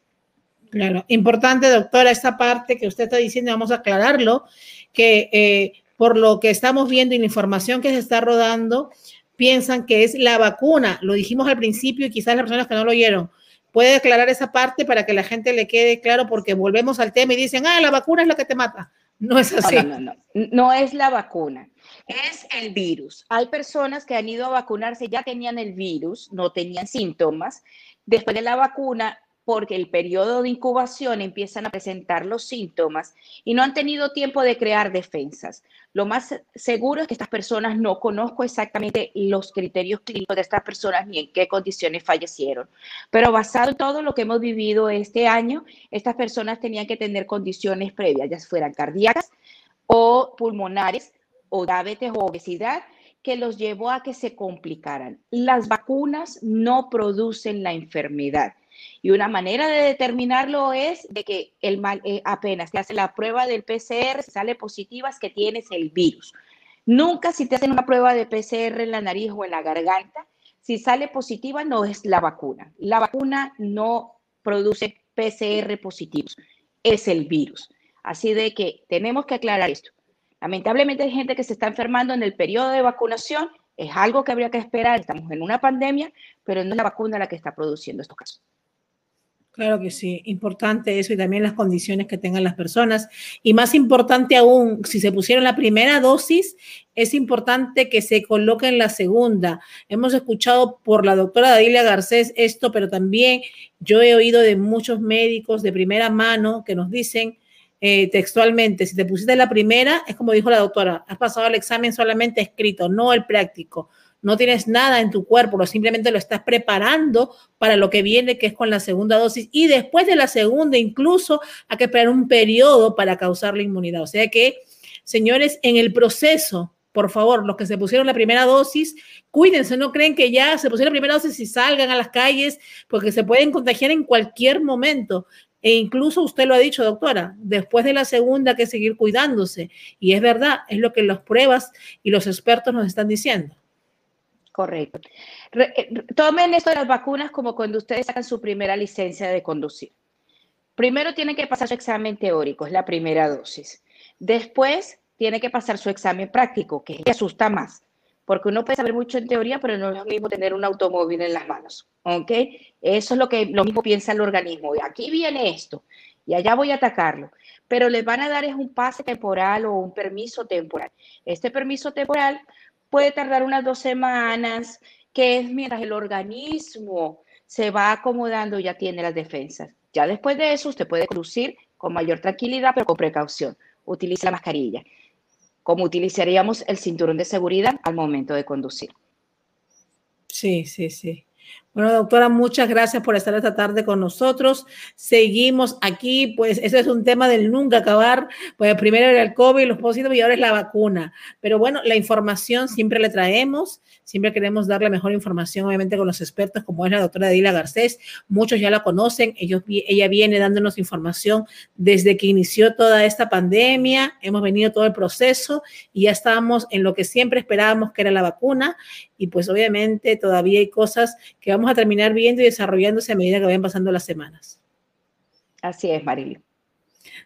Claro, importante, doctora, esta parte que usted está diciendo, vamos a aclararlo, que eh, por lo que estamos viendo y la información que se está rodando, piensan que es la vacuna. Lo dijimos al principio y quizás las personas que no lo oyeron. ¿Puede aclarar esa parte para que la gente le quede claro? Porque volvemos al tema y dicen, ah, la vacuna es la que te mata. No es así. No, no, no, no es la vacuna, es el virus. Hay personas que han ido a vacunarse, ya tenían el virus, no tenían síntomas. Después de la vacuna, porque el periodo de incubación empiezan a presentar los síntomas y no han tenido tiempo de crear defensas. Lo más seguro es que estas personas no conozco exactamente los criterios clínicos de estas personas ni en qué condiciones fallecieron, pero basado en todo lo que hemos vivido este año, estas personas tenían que tener condiciones previas, ya fueran cardíacas o pulmonares o diabetes o obesidad que los llevó a que se complicaran. Las vacunas no producen la enfermedad y una manera de determinarlo es de que el eh, apenas te hace la prueba del PCR, sale positiva, es que tienes el virus. Nunca si te hacen una prueba de PCR en la nariz o en la garganta, si sale positiva no es la vacuna. La vacuna no produce PCR positivos, es el virus. Así de que tenemos que aclarar esto. Lamentablemente hay gente que se está enfermando en el periodo de vacunación, es algo que habría que esperar, estamos en una pandemia, pero no es la vacuna la que está produciendo estos casos. Claro que sí, importante eso y también las condiciones que tengan las personas. Y más importante aún, si se pusieron la primera dosis, es importante que se coloquen la segunda. Hemos escuchado por la doctora Dadilia Garcés esto, pero también yo he oído de muchos médicos de primera mano que nos dicen eh, textualmente, si te pusiste la primera, es como dijo la doctora, has pasado el examen solamente escrito, no el práctico no tienes nada en tu cuerpo, lo simplemente lo estás preparando para lo que viene, que es con la segunda dosis. Y después de la segunda, incluso hay que esperar un periodo para causar la inmunidad. O sea que, señores, en el proceso, por favor, los que se pusieron la primera dosis, cuídense, no creen que ya se pusieron la primera dosis y salgan a las calles, porque se pueden contagiar en cualquier momento. E incluso usted lo ha dicho, doctora, después de la segunda hay que seguir cuidándose. Y es verdad, es lo que las pruebas y los expertos nos están diciendo. Correcto. Eh, tomen esto de las vacunas como cuando ustedes sacan su primera licencia de conducir. Primero tienen que pasar su examen teórico, es la primera dosis. Después tiene que pasar su examen práctico, que asusta más, porque uno puede saber mucho en teoría, pero no es lo mismo tener un automóvil en las manos. ¿Ok? Eso es lo que lo mismo piensa el organismo. Y aquí viene esto, y allá voy a atacarlo. Pero les van a dar es un pase temporal o un permiso temporal. Este permiso temporal puede tardar unas dos semanas, que es mientras el organismo se va acomodando, ya tiene las defensas. Ya después de eso, usted puede conducir con mayor tranquilidad, pero con precaución. Utilice la mascarilla, como utilizaríamos el cinturón de seguridad al momento de conducir. Sí, sí, sí. Bueno, doctora, muchas gracias por estar esta tarde con nosotros. Seguimos aquí, pues ese es un tema del nunca acabar. Pues primero era el COVID, los positivos y ahora es la vacuna. Pero bueno, la información siempre le traemos, siempre queremos darle mejor información, obviamente con los expertos como es la doctora Dila Garcés. Muchos ya la conocen, ellos, ella viene dándonos información desde que inició toda esta pandemia. Hemos venido todo el proceso y ya estamos en lo que siempre esperábamos que era la vacuna. Y pues obviamente todavía hay cosas que vamos a terminar viendo y desarrollándose a medida que vayan pasando las semanas. Así es, Marily.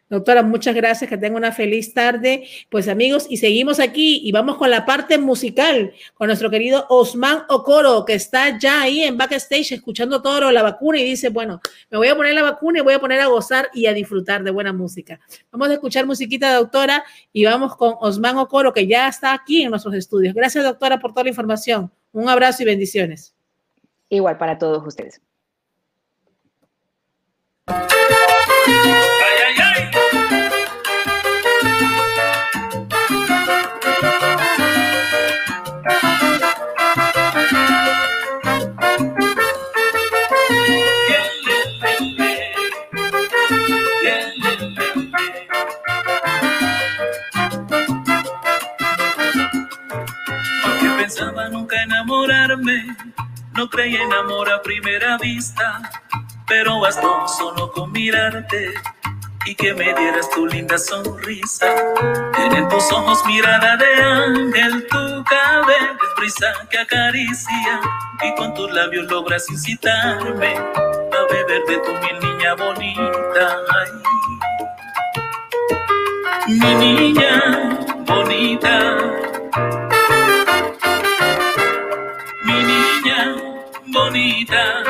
Doctora, muchas gracias, que tenga una feliz tarde. Pues amigos, y seguimos aquí y vamos con la parte musical, con nuestro querido Osman Okoro, que está ya ahí en backstage escuchando todo la vacuna y dice, bueno, me voy a poner la vacuna y voy a poner a gozar y a disfrutar de buena música. Vamos a escuchar musiquita, doctora, y vamos con Osman Okoro, que ya está aquí en nuestros estudios. Gracias, doctora, por toda la información. Un abrazo y bendiciones. Igual para todos ustedes. pensaba nunca enamorarme no creí en amor a primera vista, pero bastó solo con mirarte y que me dieras tu linda sonrisa. En tus ojos mirada de ángel, tu cabello es brisa que acaricia y con tus labios logras incitarme a beber de tu miel, niña bonita. mi niña bonita. Bonita.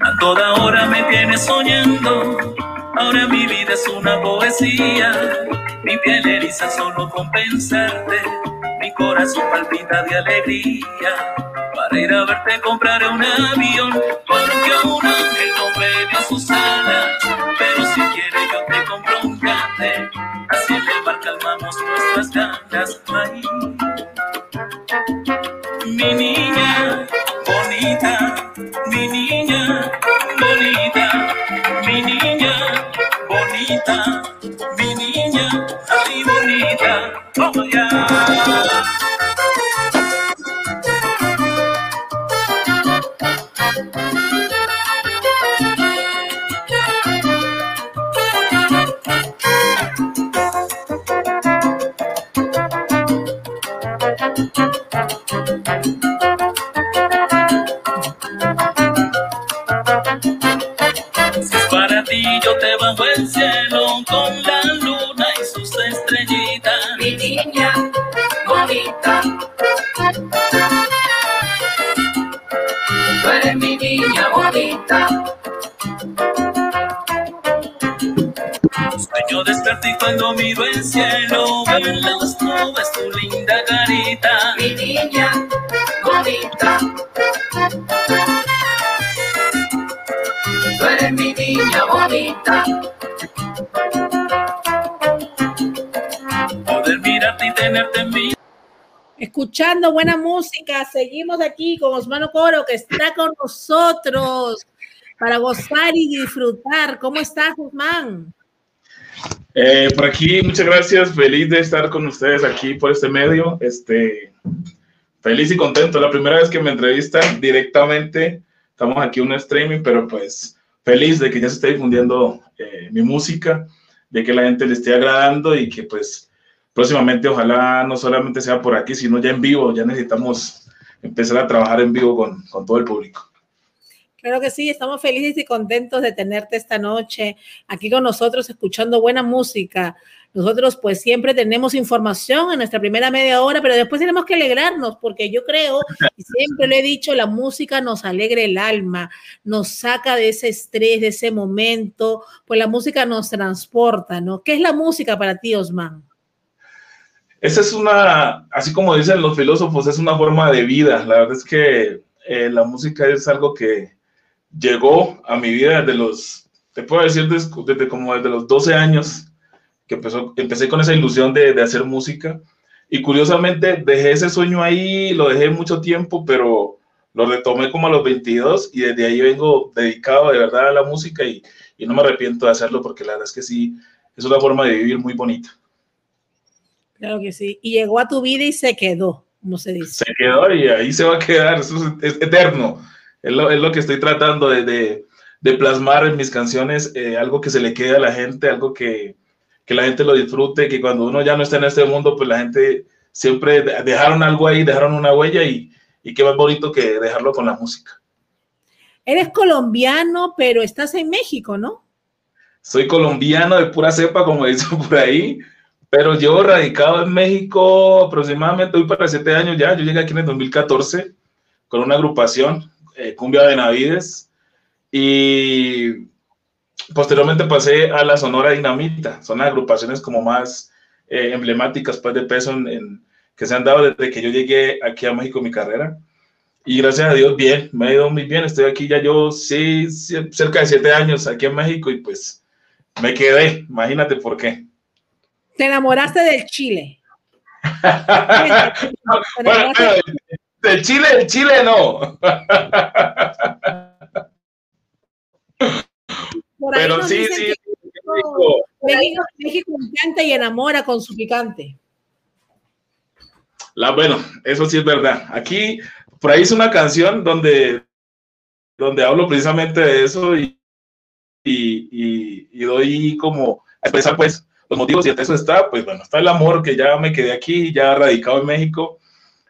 A toda hora me tienes soñando, ahora mi vida es una poesía. Mi piel eriza solo con pensarte, mi corazón palpita de alegría. Para ir a verte compraré un avión, porque un ángel no me dio sus alas. Pero si quieres yo te compro un grande, calmamos nuestras ganas. Ay, mi niña bonita, mi niña bonita, Poder mirarte y tenerte en mi Escuchando buena música, seguimos aquí con Osmano Coro, que está con nosotros para gozar y disfrutar. ¿Cómo estás, Osman? Eh, por aquí, muchas gracias. Feliz de estar con ustedes aquí por este medio. Este, feliz y contento. La primera vez que me entrevistan directamente, estamos aquí en un streaming, pero pues feliz de que ya se esté difundiendo eh, mi música, de que la gente le esté agradando y que pues próximamente ojalá no solamente sea por aquí, sino ya en vivo. Ya necesitamos empezar a trabajar en vivo con, con todo el público. Claro que sí, estamos felices y contentos de tenerte esta noche aquí con nosotros escuchando buena música. Nosotros pues siempre tenemos información en nuestra primera media hora, pero después tenemos que alegrarnos porque yo creo, y siempre le he dicho, la música nos alegra el alma, nos saca de ese estrés, de ese momento, pues la música nos transporta, ¿no? ¿Qué es la música para ti, Osman? Esa es una, así como dicen los filósofos, es una forma de vida. La verdad es que eh, la música es algo que llegó a mi vida desde los, te puedo decir, desde, como desde los 12 años, que empezó, empecé con esa ilusión de, de, hacer música. Y curiosamente dejé ese sueño ahí, lo dejé mucho tiempo, pero lo retomé como a los 22 y desde ahí vengo dedicado de verdad a la música y, y no me arrepiento de hacerlo porque la verdad es que sí, es una forma de vivir muy bonita. Claro que sí. Y llegó a tu vida y se quedó, como se dice. Se quedó y ahí se va a quedar. Eso es, eterno. Es lo, es lo, que estoy tratando de, de, de, plasmar en mis canciones, eh, algo que se le quede a la gente, algo que, que la gente lo disfrute, que cuando uno ya no está en este mundo, pues la gente siempre dejaron algo ahí, dejaron una huella y, y qué más bonito que dejarlo con la música. Eres colombiano, pero estás en México, ¿no? Soy colombiano de pura cepa, como *laughs* dicen por ahí, pero llevo radicado en México aproximadamente, hoy para siete años ya. Yo llegué aquí en el 2014 con una agrupación, eh, Cumbia de Navides, y posteriormente pasé a la Sonora Dinamita. Son agrupaciones como más eh, emblemáticas pues, de peso en, en, que se han dado desde que yo llegué aquí a México mi carrera. Y gracias a Dios, bien, me ha ido muy bien. Estoy aquí ya yo, sí, cerca de siete años aquí en México y pues me quedé. Imagínate por qué. Te enamoraste del Chile. *laughs* bueno, del Chile, del Chile no. *laughs* Pero sí, sí. México, México, México encanta y enamora con su picante. La, bueno, eso sí es verdad. Aquí, por ahí hice una canción donde, donde hablo precisamente de eso y, y, y, y doy como a expresar pues los motivos y eso está, pues bueno, está el amor que ya me quedé aquí, ya radicado en México,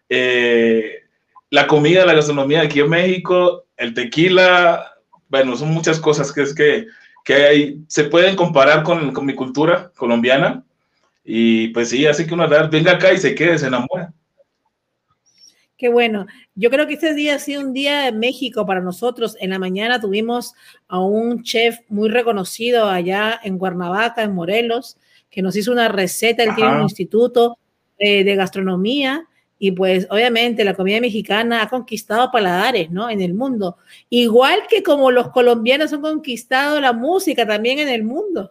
eh, la comida, la gastronomía aquí en México, el tequila, bueno, son muchas cosas que es que, que se pueden comparar con, con mi cultura colombiana y pues sí, así que uno venga acá y se quede, se enamora. Qué bueno. Yo creo que este día ha sido un día de México para nosotros. En la mañana tuvimos a un chef muy reconocido allá en Cuernavaca, en Morelos, que nos hizo una receta, él Ajá. tiene un instituto eh, de gastronomía y pues obviamente la comida mexicana ha conquistado paladares, ¿no? En el mundo. Igual que como los colombianos han conquistado la música también en el mundo.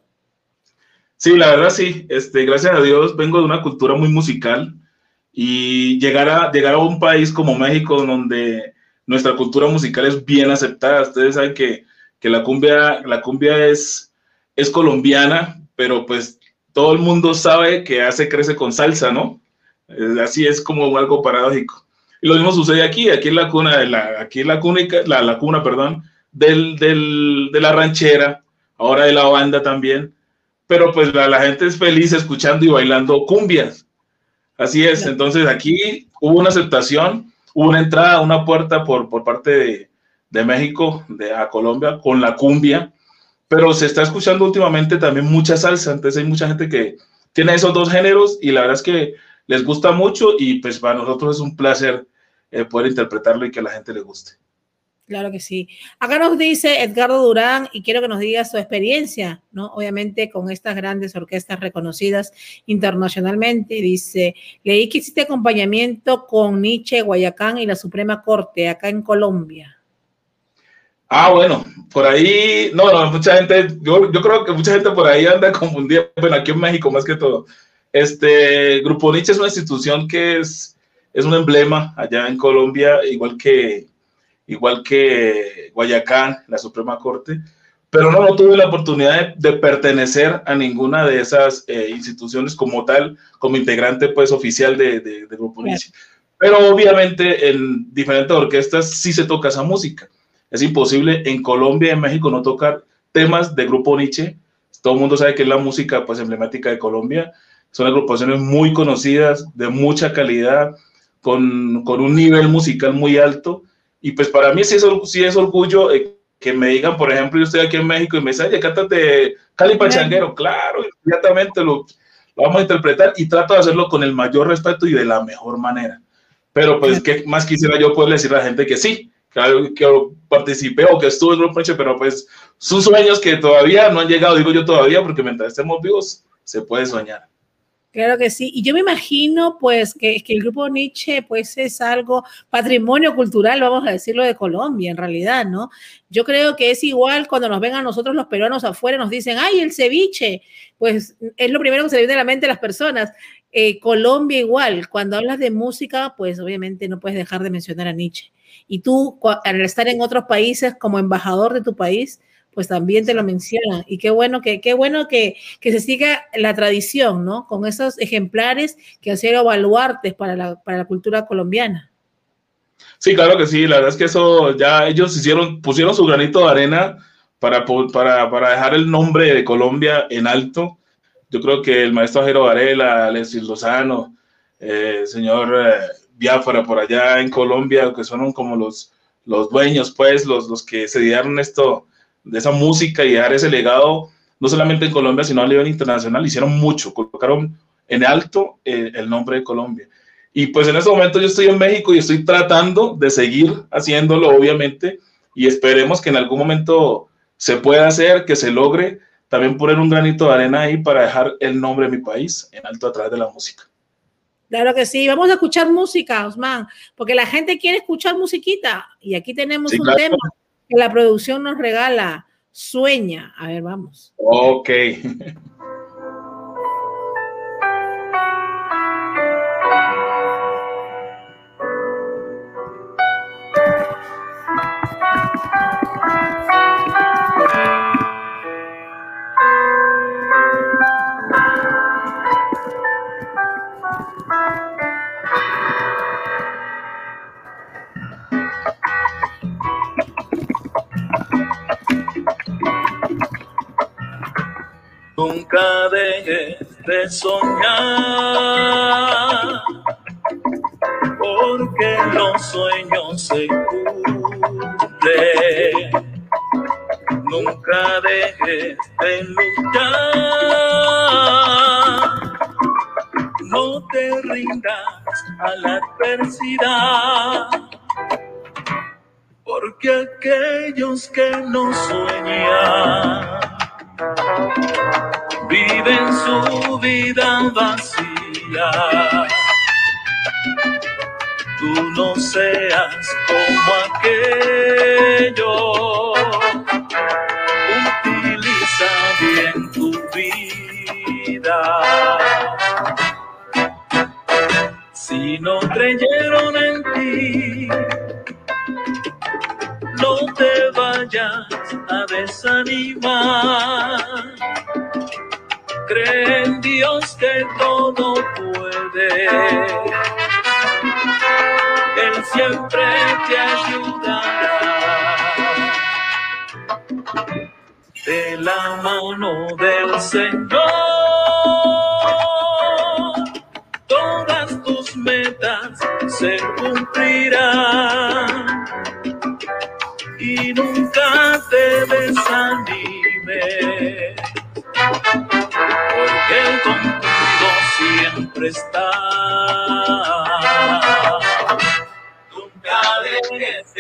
Sí, la verdad sí. Este, gracias a Dios vengo de una cultura muy musical y llegar a, llegar a un país como México donde nuestra cultura musical es bien aceptada. Ustedes saben que, que la cumbia, la cumbia es, es colombiana, pero pues todo el mundo sabe que hace crece con salsa, ¿no? Así es como algo paradójico. Y lo mismo sucede aquí, aquí en la cuna, de la, aquí en la cuna, la, la cuna, perdón, del, del, de la ranchera, ahora de la banda también, pero pues la, la, gente es feliz escuchando y bailando cumbias. Así es, entonces aquí hubo una aceptación, hubo una entrada, una puerta por, por parte de, de México, de a Colombia, con la cumbia, pero se está escuchando últimamente también mucha salsa, entonces hay mucha gente que tiene esos dos géneros y la verdad es que les gusta mucho y pues para nosotros es un placer eh, poder interpretarlo y que a la gente le guste. Claro que sí. Acá nos dice Edgardo Durán y quiero que nos diga su experiencia, ¿no? Obviamente con estas grandes orquestas reconocidas internacionalmente. Dice, leí que hiciste acompañamiento con Nietzsche, Guayacán y la Suprema Corte acá en Colombia. Ah, bueno, por ahí, no, no, mucha gente, yo, yo creo que mucha gente por ahí anda *laughs* confundida, bueno, aquí en México más que todo. Este Grupo Nietzsche es una institución que es, es un emblema allá en Colombia, igual que, igual que Guayacán, la Suprema Corte, pero no, no tuve la oportunidad de, de pertenecer a ninguna de esas eh, instituciones como tal, como integrante pues oficial de, de, de Grupo Nietzsche. Pero obviamente en diferentes orquestas sí se toca esa música. Es imposible en Colombia y en México no tocar temas de Grupo Nietzsche. Todo el mundo sabe que es la música pues emblemática de Colombia. Son agrupaciones muy conocidas, de mucha calidad, con, con un nivel musical muy alto. Y pues para mí sí es, sí es orgullo eh, que me digan, por ejemplo, yo estoy aquí en México y me dicen, oye, cántate Cali Pachanguero. Claro, inmediatamente lo, lo vamos a interpretar y trato de hacerlo con el mayor respeto y de la mejor manera. Pero pues, ¿qué más quisiera yo poder decir a la gente que sí, que, que participé o que estuve en Grupo pero pues son sueños que todavía no han llegado, digo yo todavía, porque mientras estemos vivos se puede soñar. Claro que sí. Y yo me imagino, pues, que, que, el grupo Nietzsche, pues, es algo patrimonio cultural, vamos a decirlo, de Colombia, en realidad, ¿no? Yo creo que es igual cuando nos ven a nosotros los peruanos afuera, nos dicen, ay, el ceviche, pues, es lo primero que se viene a la mente a las personas. Eh, Colombia igual, cuando hablas de música, pues, obviamente no puedes dejar de mencionar a Nietzsche. Y tú, al estar en otros países como embajador de tu país, pues también te lo mencionan. Y qué bueno que, qué bueno que, que se siga la tradición, ¿no? Con esos ejemplares que han sido baluartes para la, para la cultura colombiana. Sí, claro que sí. La verdad es que eso ya ellos hicieron, pusieron su granito de arena para, para, para dejar el nombre de Colombia en alto. Yo creo que el maestro Jero Varela, Alexis Lozano, eh, señor eh, Biafra por allá en Colombia, que son como los, los dueños, pues, los, los que se dieron esto, de esa música y dejar ese legado, no solamente en Colombia, sino a nivel internacional. Hicieron mucho, colocaron en alto eh, el nombre de Colombia. Y pues en este momento yo estoy en México y estoy tratando de seguir haciéndolo, obviamente, y esperemos que en algún momento se pueda hacer, que se logre también poner un granito de arena ahí para dejar el nombre de mi país en alto a través de la música. Claro que sí, vamos a escuchar música, Osman, porque la gente quiere escuchar musiquita y aquí tenemos un tema que la producción nos regala. Sueña. A ver, vamos. Ok. *laughs* Nunca dejes de soñar, porque los sueños se cumplen. Nunca dejes de luchar, no te rindas a la adversidad, porque aquellos que no sueñan viven su vida vacía. Tú no seas como aquello, utiliza bien tu vida. Si no creyeron en ti, no te vayas a desanimar. Cree en Dios que todo puede. Él siempre te ayudará. De la mano del Señor, todas tus metas se cumplirán y nunca te desanimes, siempre. Nunca dejes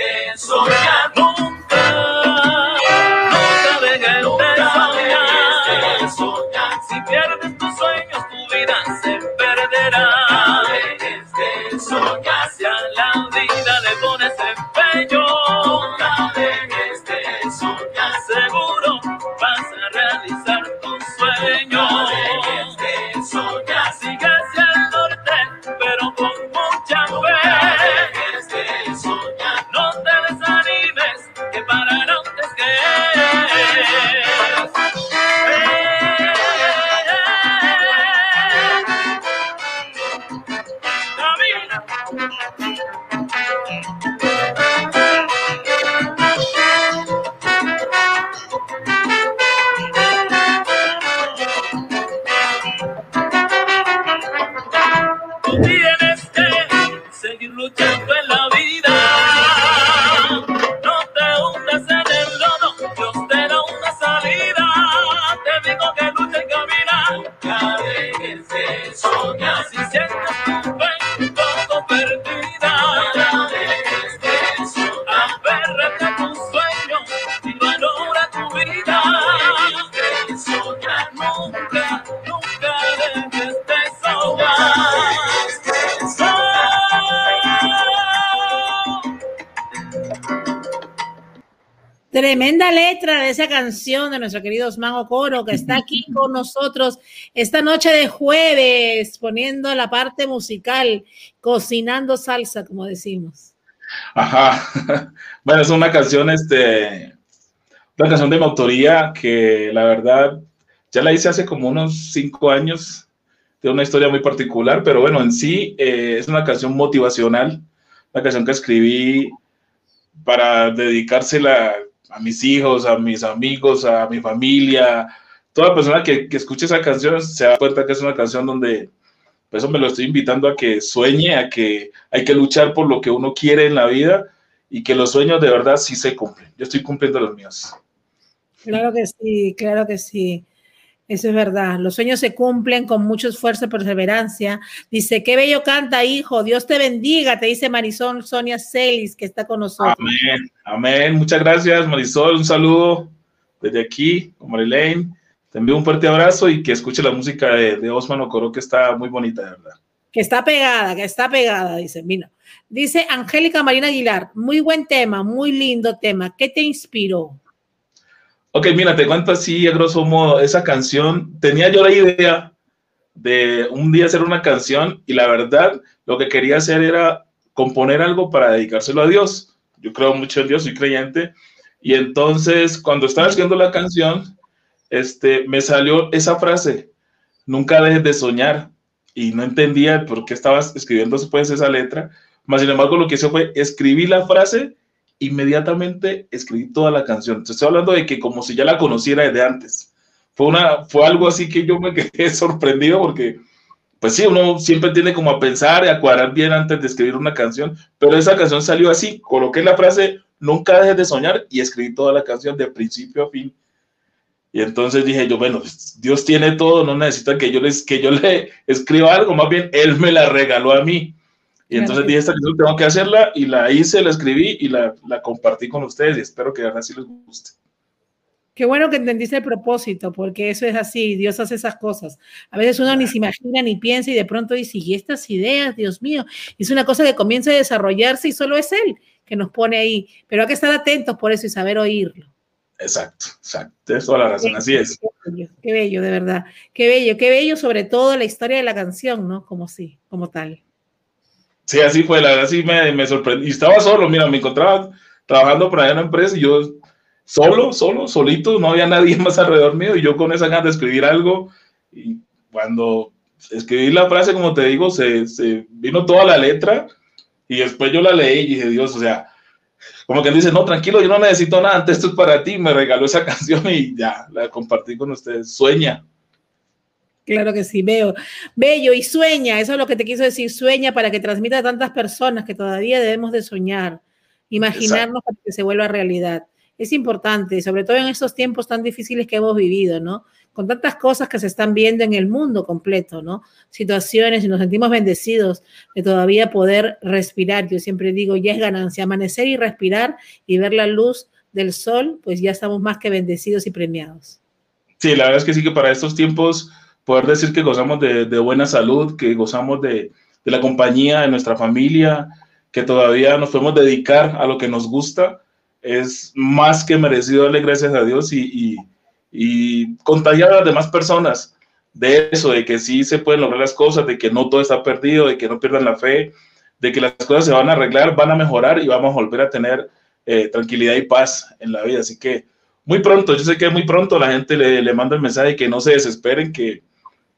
canción de nuestro querido Osman Ocoro, que está *laughs* aquí con nosotros esta noche de jueves, poniendo la parte musical, cocinando salsa, como decimos. Ajá. *laughs* Bueno, es una canción, este, una canción de mi autoría que la verdad ya la hice hace como unos cinco años, de una historia muy particular, pero bueno, en sí eh, es una canción motivacional, una canción que escribí para dedicársela a mis hijos, a mis amigos, a mi familia. Toda persona que, que escuche esa canción se da cuenta que es una canción donde, por eso me lo estoy invitando a que sueñe, a que hay que luchar por lo que uno quiere en la vida y que los sueños de verdad sí se cumplen. Yo estoy cumpliendo los míos. Claro que sí, claro que sí. Eso es verdad. Los sueños se cumplen con mucho esfuerzo y perseverancia. Dice, qué bello canta, hijo. Dios te bendiga, te dice Marisol Sonia Celis, que está con nosotros. Amén, amén. Muchas gracias, Marisol. Un saludo desde aquí, con Marilene. Te envío un fuerte abrazo y que escuche la música de, de Osman Ocoro, que está muy bonita, de verdad. Que está pegada, que está pegada, dice. Mira, dice Angélica Marina Aguilar, muy buen tema, muy lindo tema. ¿Qué te inspiró? Ok, mira, te cuento así, a grosso modo, esa canción, tenía yo la idea de un día hacer una canción y la verdad, lo que quería hacer era componer algo para dedicárselo a Dios. Yo creo mucho en Dios, soy creyente. Y entonces, cuando estaba escribiendo la canción, este, me salió esa frase, nunca dejes de soñar. Y no entendía por qué estabas escribiendo después esa letra. Más sin embargo, lo que hice fue escribir la frase inmediatamente escribí toda la canción. Te estoy hablando de que como si ya la conociera desde antes. Fue, una, fue algo así que yo me *laughs* quedé sorprendido porque, pues sí, uno siempre tiene como a pensar y a cuadrar bien antes de escribir una canción, pero esa canción salió así. Coloqué la frase, nunca dejes de soñar y escribí toda la canción de principio a fin. Y entonces dije yo, bueno, Dios tiene todo, no necesita que yo, les, que yo le *laughs* escriba algo, más bien Él me la regaló a mí. Y entonces dije, esta canción tengo que hacerla y la hice, la escribí y la, la compartí con ustedes y espero que ahora sí les guste. Qué bueno que entendiste el propósito, porque eso es así, Dios hace esas cosas. A veces uno ni se imagina ni piensa y de pronto dice, y estas ideas, Dios mío, es una cosa que comienza a desarrollarse y solo es Él que nos pone ahí. Pero hay que estar atentos por eso y saber oírlo. Exacto, exacto. Tienes toda la razón, así es. Qué bello, qué bello, de verdad. Qué bello, qué bello, sobre todo la historia de la canción, ¿no? Como sí, como tal. Sí, así fue, la verdad sí me, me sorprendió. Y estaba solo, mira, me encontraba trabajando para la empresa y yo solo, solo, solito, no había nadie *laughs* más alrededor mío y yo con esa ganas de escribir algo. Y cuando escribí la frase, como te digo, se, se vino toda la letra y después yo la leí y dije, Dios, o sea, como que dice, no, tranquilo, yo no necesito nada, esto es para ti, me regaló esa *laughs* canción y ya, la compartí con ustedes. Sueña. Claro que sí, veo. Bello y sueña, eso es lo que te quiso decir, sueña para que transmita a tantas personas que todavía debemos de soñar, imaginarnos para que se vuelva realidad. Es importante, sobre todo en estos tiempos tan difíciles que hemos vivido, ¿no? Con tantas cosas que se están viendo en el mundo completo, ¿no? Situaciones y nos sentimos bendecidos de todavía poder respirar. Yo siempre digo, ya es ganancia, amanecer y respirar y ver la luz del sol, pues ya estamos más que bendecidos y premiados. Sí, la verdad es que sí que para estos tiempos poder decir que gozamos de, de buena salud, que gozamos de, de, la compañía de nuestra familia, que todavía nos podemos dedicar a lo que nos gusta, es más que merecido darle gracias a Dios y, y, y contagiar a las demás personas de eso, de que sí se pueden lograr las cosas, de que no todo está perdido, de que no pierdan la fe, de que las cosas se van a arreglar, van a mejorar y vamos a volver a tener eh, tranquilidad y paz en la vida. Así que muy pronto, yo sé que muy pronto la gente le, le manda el mensaje que no se desesperen, que,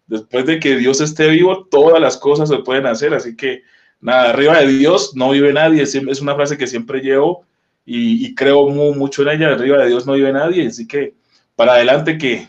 después de que Dios esté vivo, todas las cosas se pueden hacer. Así que nada, arriba de Dios no vive nadie. Es una frase que siempre llevo y, y creo muy, mucho en ella. Arriba de Dios no vive nadie. Así que para adelante que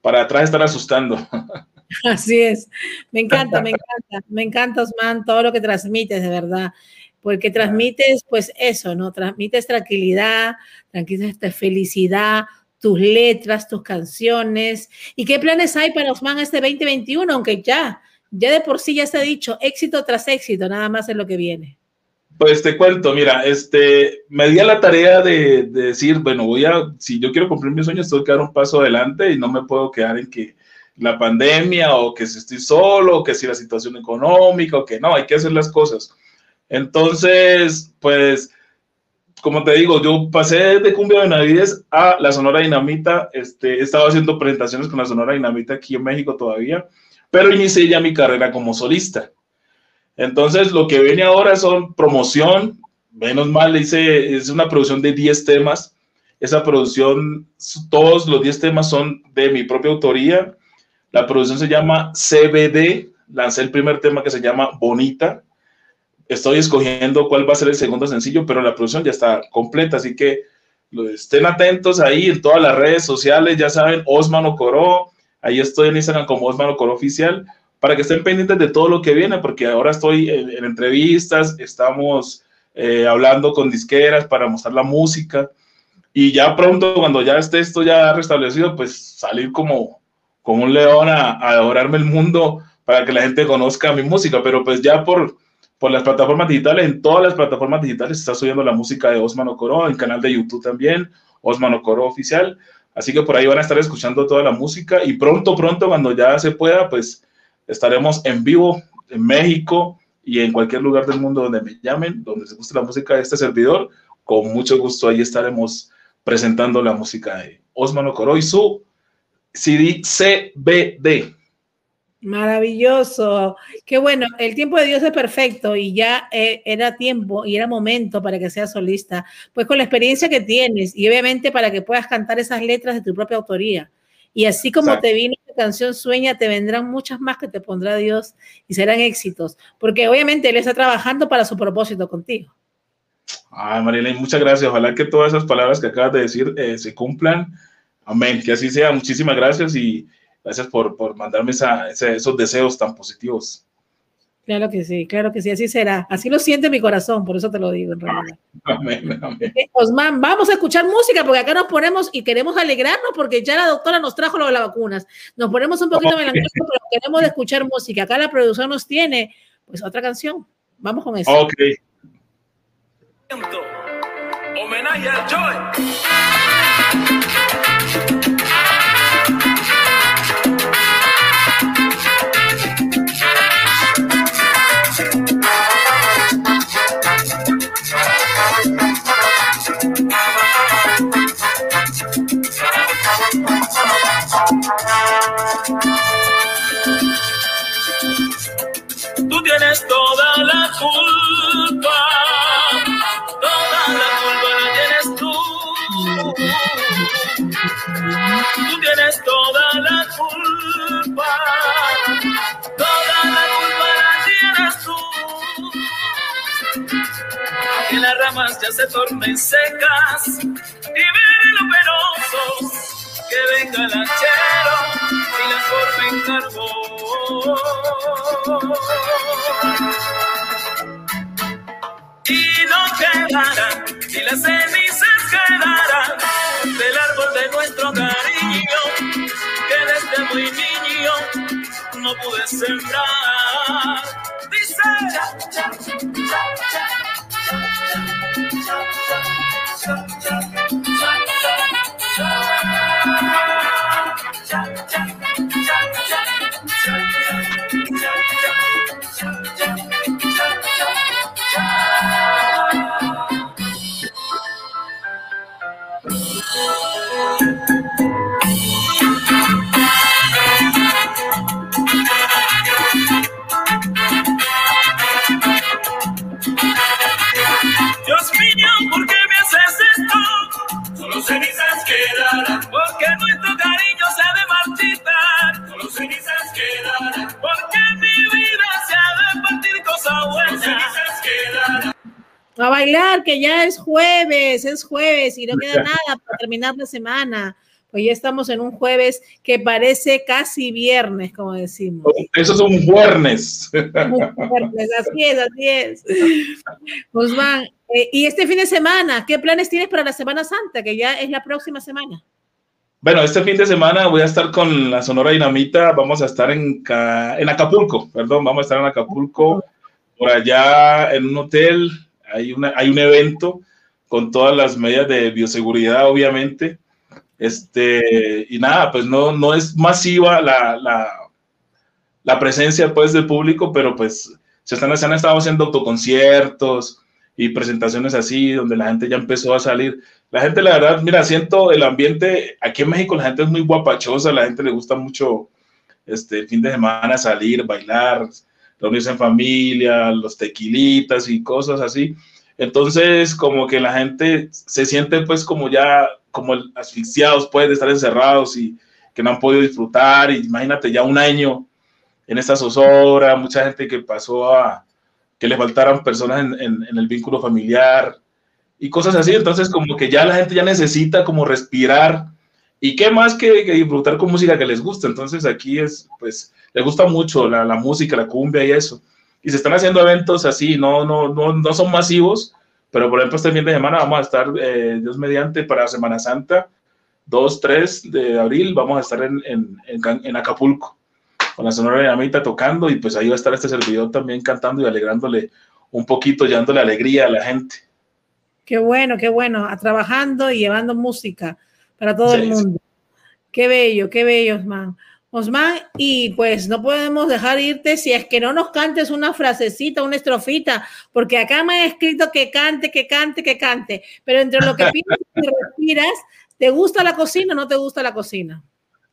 para atrás están asustando. *laughs* Así es. Me encanta, me encanta. Me encanta, Osman, todo lo que transmites, de verdad. Porque transmites, pues eso, ¿no? Transmites tranquilidad, transmites felicidad, tus letras, tus canciones. ¿Y qué planes hay para Osman este 2021? Aunque ya, ya de por sí ya se ha dicho, éxito tras éxito, nada más es lo que viene. Pues te cuento, mira, este, me di a la tarea de, de, decir, bueno, voy a, si yo quiero cumplir mis sueños, tengo que dar un paso adelante y no me puedo quedar en que la pandemia o que si estoy solo, o que si la situación económica o que no, hay que hacer las cosas. Entonces, pues, como te digo, yo pasé de Cumbia de Navides a la Sonora Dinamita, este, he estado haciendo presentaciones con la Sonora Dinamita aquí en México todavía, pero inicié ya mi carrera como solista. Entonces, lo que viene ahora son promoción, menos mal, hice, es una producción de 10 temas. Esa producción, todos los 10 temas son de mi propia autoría. La producción se llama CBD. Lancé el primer tema que se llama Bonita. Estoy escogiendo cuál va a ser el segundo sencillo, pero la producción ya está completa, así que estén atentos ahí en todas las redes sociales, ya saben, Osman Coro. Ahí estoy en Instagram como Osman Coro Oficial para que estén pendientes de todo lo que viene, porque ahora estoy en, entrevistas, estamos eh, hablando con disqueras para mostrar la música y ya pronto, cuando ya esté esto ya restablecido, pues salir como, como un león a, a adorarme el mundo para que la gente conozca mi música, pero pues ya por, por las plataformas digitales, en todas las plataformas digitales está subiendo la música de Osman Okoro, en canal de YouTube también, Osman Okoro Oficial, así que por ahí van a estar escuchando toda la música y pronto, pronto, cuando ya se pueda, pues Estaremos en vivo en México y en cualquier lugar del mundo donde me llamen, donde se guste la música de este servidor. Con mucho gusto ahí estaremos presentando la música de Osman Okoro y su CD CBD. Maravilloso. Qué bueno. El tiempo de Dios es perfecto y ya eh, era tiempo y era momento para que seas solista. Pues con la experiencia que tienes y obviamente para que puedas cantar esas letras de tu propia autoría. Y así como te vino la canción Sueña, te vendrán muchas más que te pondrá Dios y serán éxitos, porque obviamente Él está trabajando para su propósito contigo. Ay, Marilyn, muchas gracias. Ojalá que todas esas palabras que acabas de decir eh, se cumplan. Amén. Que así sea. Muchísimas gracias y gracias por, por mandarme esos deseos tan positivos. Claro que sí, claro que sí, así será. Así lo siente mi corazón, por eso te lo digo en realidad. Amén, amén. Osman, vamos a escuchar música porque acá nos ponemos y queremos alegrarnos porque ya la doctora nos trajo lo de las vacunas. Nos ponemos un poquito okay. melancólicos, pero queremos escuchar música. Acá la producción nos tiene, pues, otra canción. Vamos con eso. Ok. Homenaje al Joy. Ya es jueves, es jueves y no queda nada para terminar la semana. Pues ya estamos en un jueves que parece casi viernes, como decimos. Eso es un viernes. así es, así es. Osman, eh, y este fin de semana, ¿qué planes tienes para la Semana Santa, que ya es la próxima semana? bueno, este fin de semana voy a estar con la Sonora Dinamita, vamos a estar en, en Acapulco, perdón, vamos a estar en Acapulco, por allá en un hotel, hay, una, hay un evento con todas las medidas de bioseguridad, obviamente. Este, y nada, pues no, no es masiva la, la, la presencia pues del público, pero pues se, están, se han estado haciendo autoconciertos y presentaciones así, donde la gente ya empezó a salir. La gente, la verdad, mira, siento el ambiente, aquí en México la gente es muy guapachosa, la gente le gusta mucho este, el fin de semana salir, bailar, reunirse en familia, los tequilitas y cosas así. Entonces, como que la gente se siente pues como ya, como asfixiados, de estar encerrados y que no han podido disfrutar. Y imagínate ya un año en esta zozobra, mucha gente que pasó a que le faltaran personas en, en, el vínculo familiar y cosas así. Entonces, como que ya la gente ya necesita como respirar. Y qué más que, disfrutar con música que les gusta. Entonces, aquí es, pues, les gusta mucho la, la música, la cumbia y eso y se están haciendo eventos así, no, no, no, no son masivos, pero por ejemplo este fin de semana vamos a estar, eh, Dios mediante, para Semana Santa, 2, 3 de abril, vamos a estar en, en, en, Acapulco, con la Sonora Dinamita tocando, y pues ahí va a estar este servidor también cantando y alegrándole un poquito, llevándole alegría a la gente. Qué bueno, qué bueno, trabajando y llevando música para todo el mundo. Qué bello, qué bello, man. Osman, y pues no podemos dejar irte si es que no nos cantes una frasecita, una estrofita, porque acá me ha escrito que cante, que cante, que cante, pero entre lo que *laughs* piensas y respiras, ¿te gusta la cocina o no te gusta la cocina?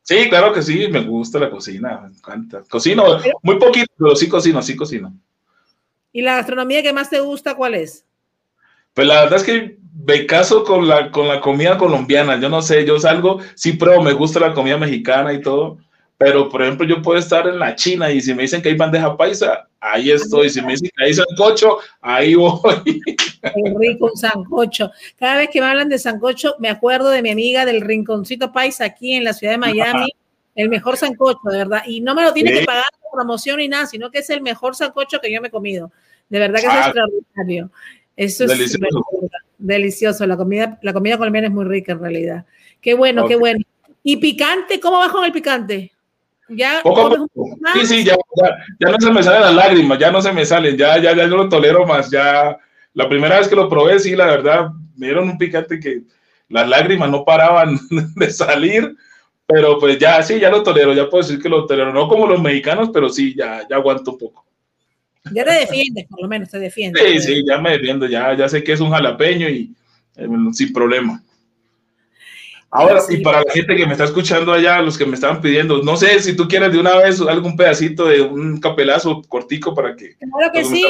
Sí, claro que sí, me gusta la cocina, me encanta. Cocino muy poquito, pero sí cocino, sí cocino. ¿Y la gastronomía que más te gusta cuál es? Pues la verdad es que me caso con la, con la comida colombiana, yo no sé, yo salgo, sí pruebo, me gusta la comida mexicana y todo, pero, por ejemplo, yo puedo estar en la China y si me dicen que hay bandeja paisa, ahí estoy. Si me dicen que hay sancocho, ahí voy. Qué rico un sancocho. Cada vez que me hablan de sancocho, me acuerdo de mi amiga del Rinconcito Paisa aquí en la ciudad de Miami. El mejor sancocho, de verdad. Y no me lo tiene que pagar por promoción ni nada, sino que es el mejor sancocho que yo me he comido. De verdad que es ah. extraordinario. Eso es delicioso. delicioso. La comida, la comida colombiana es muy rica en realidad. Qué bueno, qué bueno. ¿Y picante? ¿Cómo va con el picante? Ya, Sí, sí, ya, ya, no se me salen las lágrimas, ya no se me salen, ya, ya, ya lo tolero más. Ya la primera vez que lo probé, sí, la verdad, me dieron un picante que las lágrimas no paraban *laughs* de salir, pero pues ya, sí, ya lo tolero, ya puedo decir que lo tolero, no como los mexicanos, pero sí, ya, ya aguanto un poco. Ya te defiendes, por lo menos te defiendes. Sí, sí, ya me defiendo, ya, ya sé que es un jalapeño y eh, sin problema. Ahora, sí. y para la gente que me está escuchando allá, los que me estaban pidiendo, no sé si tú quieres de una vez algún pedacito de un capelazo cortico para que. Claro que sí,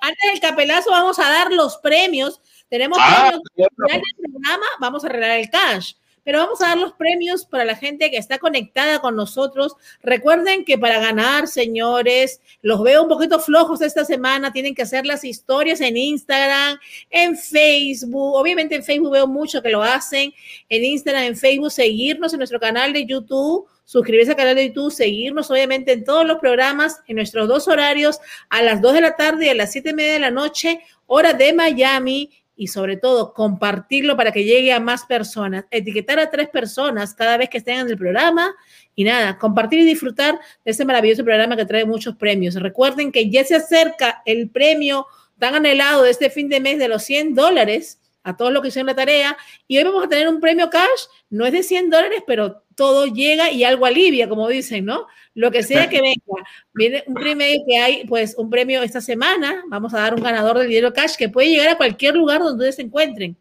antes, del capelazo vamos a dar los premios. Tenemos ah, premios del programa, vamos a arreglar el cash pero vamos a dar los premios para la gente que está conectada con nosotros. Recuerden que para ganar, señores, los veo un poquito flojos esta semana, tienen que hacer las historias en Instagram, en Facebook, obviamente en Facebook veo mucho que lo hacen, en Instagram, en Facebook, seguirnos en nuestro canal de YouTube. Suscribirse al canal de YouTube, seguirnos obviamente en todos los programas, en nuestros dos horarios, a las 2 de la tarde y a las 7 y media de la noche, hora de Miami, y sobre todo compartirlo para que llegue a más personas, etiquetar a tres personas cada vez que estén en el programa y nada, compartir y disfrutar de ese maravilloso programa que trae muchos premios. Recuerden que ya se acerca el premio tan anhelado de este fin de mes de los 100 dólares a todos los que hicieron la tarea y hoy vamos a tener un premio cash, no es de 100 dólares, pero todo llega y algo alivia, como dicen, ¿no? Lo que sea que venga. Viene un premio que hay, pues un premio esta semana, vamos a dar un ganador del dinero cash que puede llegar a cualquier lugar donde ustedes se encuentren.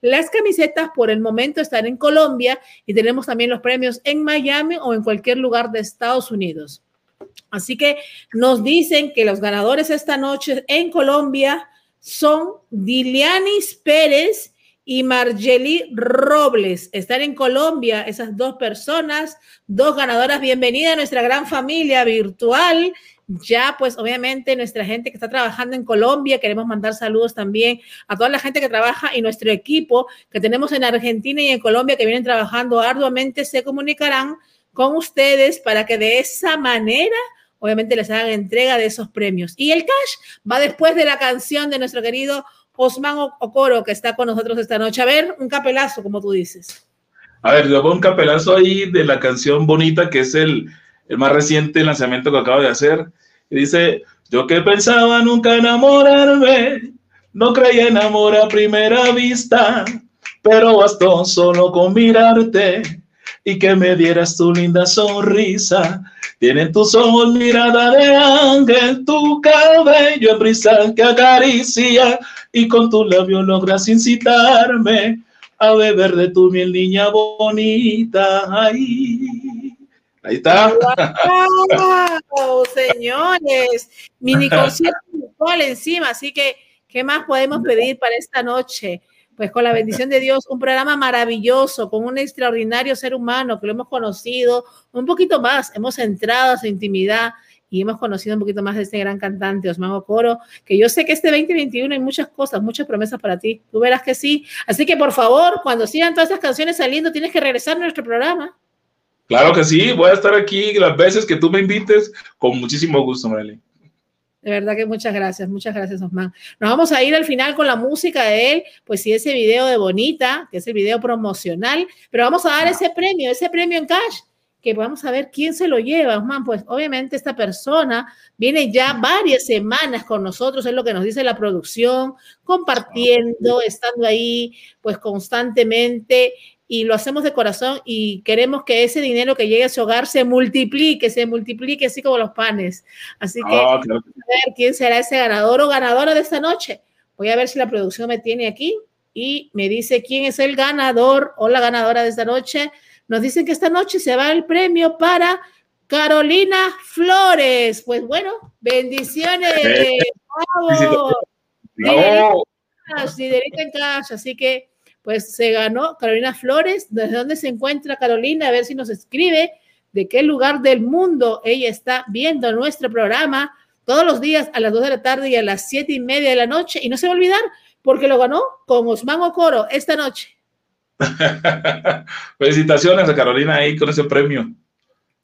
Las camisetas por el momento están en Colombia y tenemos también los premios en Miami o en cualquier lugar de Estados Unidos. Así que nos dicen que los ganadores esta noche en Colombia son Dilianis Pérez y Margeli Robles. Están en Colombia esas dos personas, dos ganadoras. Bienvenida a nuestra gran familia virtual. Ya, pues obviamente nuestra gente que está trabajando en Colombia, queremos mandar saludos también a toda la gente que trabaja y nuestro equipo que tenemos en Argentina y en Colombia que vienen trabajando arduamente, se comunicarán con ustedes para que de esa manera obviamente les hagan entrega de esos premios. Y el cash va después de la canción de nuestro querido Osman Okoro, que está con nosotros esta noche. A ver, un capelazo, como tú dices. A ver, yo pongo un capelazo ahí de la canción Bonita, que es el, el más reciente lanzamiento que acabo de hacer. Y dice, yo que pensaba nunca enamorarme, no creía en amor a primera vista, pero bastó solo con mirarte y que me dieras tu linda sonrisa. Tienen tus ojos mirada de ángel, tu cabello en brisa que acaricia y con tus labios logras incitarme a beber de tu miel, niña bonita. Ahí, ahí está. ¡Wow! Señores, mini concierto encima, así que, ¿qué más podemos pedir para esta noche? Pues con la bendición de Dios, un programa maravilloso, con un extraordinario ser humano que lo hemos conocido un poquito más, hemos entrado a su intimidad y hemos conocido un poquito más de este gran cantante, Osman Coro, que yo sé que este 2021 hay muchas cosas, muchas promesas para ti. Tú verás que sí. Así que por favor, cuando sigan todas esas canciones saliendo, tienes que regresar a nuestro programa. Claro que sí, voy a estar aquí las veces que tú me invites, con muchísimo gusto, Marilyn. De verdad que muchas gracias, muchas gracias, Osman. Nos vamos a ir al final con la música de él, pues sí, ese video de Bonita, que es el video promocional, pero vamos a dar ese premio, ese premio en cash que vamos a ver quién se lo lleva, Osman. Pues obviamente esta persona viene ya varias semanas con nosotros, es lo que nos dice la producción, compartiendo, estando ahí pues constantemente y lo hacemos de corazón y queremos que ese dinero que llegue a su hogar se multiplique, se multiplique así como los panes. Así que vamos a ver quién será ese ganador o ganadora de esta noche. Voy a ver si la producción me tiene aquí y me dice quién es el ganador o la ganadora de esta noche. Nos dicen que esta noche se va el premio para Carolina Flores. Pues bueno, bendiciones. Eh, ¡Bravo! En cash. Así que, pues se ganó Carolina Flores. ¿Desde dónde se encuentra Carolina? A ver si nos escribe de qué lugar del mundo ella está viendo nuestro programa todos los días a las 2 de la tarde y a las 7 y media de la noche. Y no se va a olvidar, porque lo ganó con Osman Ocoro esta noche. *laughs* Felicitaciones a Carolina ahí con ese premio.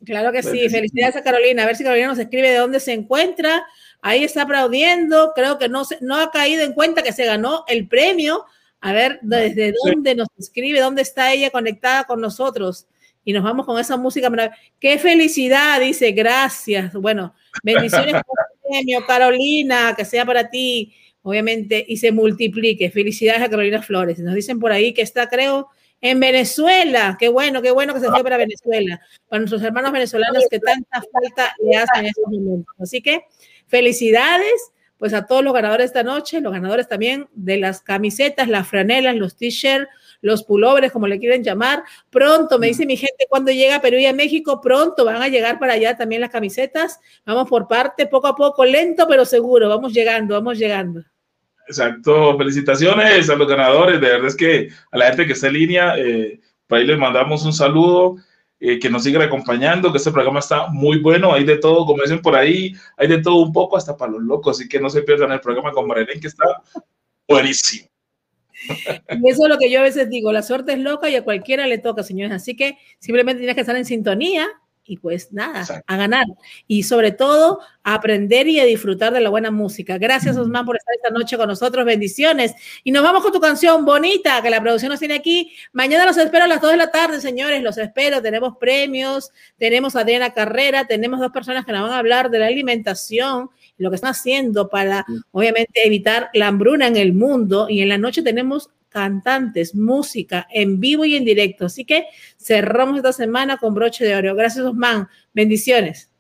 Claro que sí, felicidades a Carolina. A ver si Carolina nos escribe de dónde se encuentra. Ahí está aplaudiendo. Creo que no, se, no ha caído en cuenta que se ganó el premio. A ver desde dónde nos escribe, dónde está ella conectada con nosotros. Y nos vamos con esa música. ¡Qué felicidad! Dice, gracias. Bueno, bendiciones por el *laughs* premio, Carolina, que sea para ti, obviamente, y se multiplique. Felicidades a Carolina Flores. Nos dicen por ahí que está, creo, en Venezuela. Qué bueno, qué bueno que se fue para Venezuela. Para nuestros hermanos venezolanos que tanta falta le hacen en estos momentos. Así que felicidades pues a todos los ganadores esta noche, los ganadores también de las camisetas, las franelas, los t-shirts, los pullovers, como le quieren llamar. Pronto, me dice mi gente, cuando llega a Perú y a México, pronto van a llegar para allá también las camisetas. Vamos por parte, poco a poco, lento pero seguro. Vamos llegando, vamos llegando. Exacto, felicitaciones a los ganadores. De verdad es que a la gente que está en línea, eh, por ahí les mandamos un saludo. Eh, que nos sigan acompañando, que este programa está muy bueno, hay de todo, como dicen por ahí, hay de todo un poco hasta para los locos, así que no se pierdan el programa con Marilén, que está buenísimo. Y eso es lo que yo a veces digo, la suerte es loca y a cualquiera le toca, señores, así que simplemente tienes que estar en sintonía y pues nada, Exacto. a ganar y sobre todo a aprender y a disfrutar de la buena música. Gracias, Osman, por estar esta noche con nosotros. Bendiciones. Y nos vamos con tu canción bonita que la producción nos tiene aquí. Mañana los espero a las 2 de la tarde, señores. Los espero. Tenemos premios, tenemos a Adriana Carrera, tenemos dos personas que nos van a hablar de la alimentación lo que están haciendo para, obviamente, evitar la hambruna en el mundo. Y en la noche tenemos cantantes, música en vivo y en directo. Así que cerramos esta semana con broche de oro. Gracias, Osman. Bendiciones.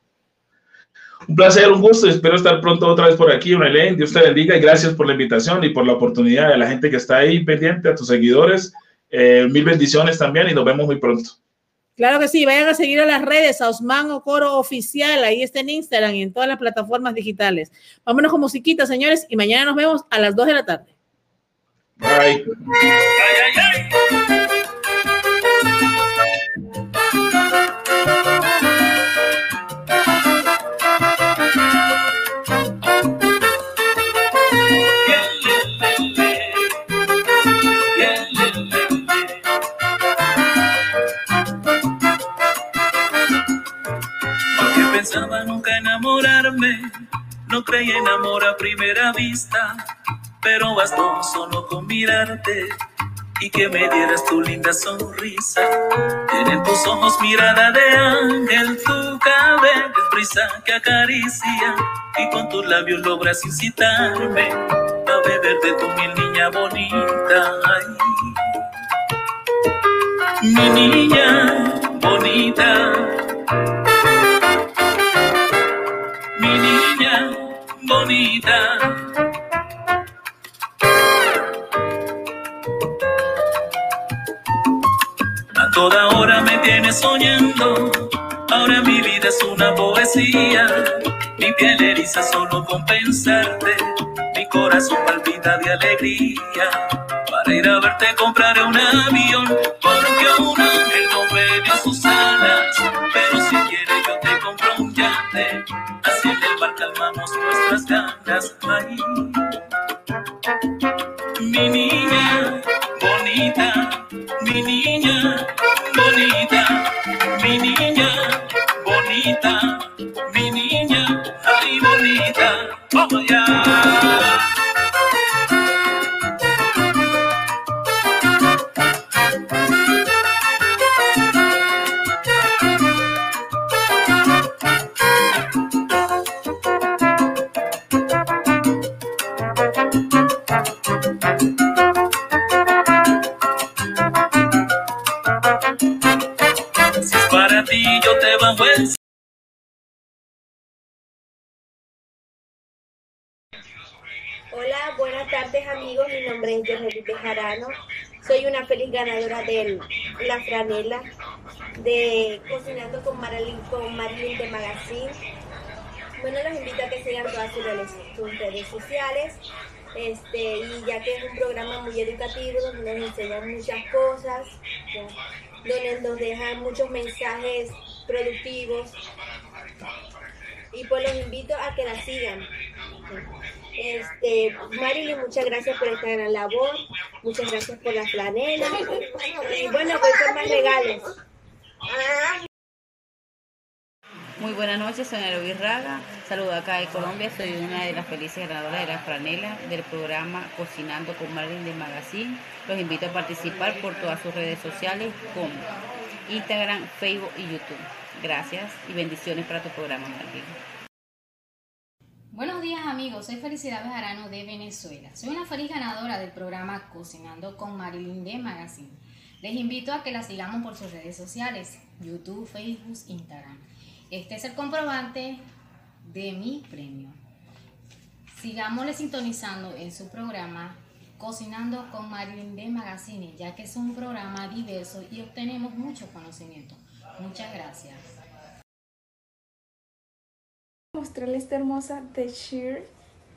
Un placer, un gusto. Espero estar pronto otra vez por aquí, Unelén. Dios te bendiga y gracias por la invitación y por la oportunidad de la gente que está ahí pendiente, a tus seguidores. Eh, mil bendiciones también y nos vemos muy pronto. Claro que sí, vayan a seguir a las redes, a Osman Ocoro Oficial, ahí está en Instagram y en todas las plataformas digitales. Vámonos con musiquita, señores, y mañana nos vemos a las 2 de la tarde. Bye. Pensaba nunca enamorarme, no creí en amor a primera vista pero bastó solo con mirarte y que me dieras tu linda sonrisa. Tienen tus ojos mirada de ángel, tu cabello es brisa que acaricia y con tus labios logras incitarme a beber de tu miel, niña bonita. Mi niña bonita. Mi niña bonita. Toda hora me tienes soñando. Ahora mi vida es una poesía. Mi piel eriza solo con pensarte. Mi corazón palpita de alegría. Para ir a verte compraré un avión. Porque un ángel no me sus alas. Pero si quieres yo te compro un yate. Así en el mar calmamos nuestras ganas. Ay. Mi niña bonita, mi niña bonita, mi niña bonita, mi niña, ay bonita, vamos allá. El Hola, buenas tardes amigos, mi nombre es Yernelis Bejarano, soy una feliz ganadora de la franela de Cocinando con Marilyn, con Marilyn de Magazine. Bueno, los invito a que sigan todas sus redes, sus redes sociales, este, y ya que es un programa muy educativo donde nos enseñan muchas cosas, donde nos dejan muchos mensajes productivos, y pues los invito a que la sigan. Este, Marilyn, muchas gracias por esta gran labor, muchas gracias por la flanela y bueno, voy por más. Muy buenas noches, soy Ana Raga. Saludo acá de Colombia. Soy una de las felices ganadoras de la franela del programa Cocinando con Marilyn de Magazine. Los invito a participar por todas sus redes sociales como Instagram, Facebook y YouTube. Gracias y bendiciones para tu programa, Marilyn. Buenos días amigos, soy Felicidad Bejarano de Venezuela. Soy una feliz ganadora del programa Cocinando con Marilyn de Magazine. Les invito a que la sigamos por sus redes sociales, YouTube, Facebook, Instagram. Este es el comprobante de mi premio. Sigámosle sintonizando en su programa Cocinando con Marilyn de Magazine, ya que es un programa diverso y obtenemos mucho conocimiento. Muchas gracias. mostrarles esta hermosa t-shirt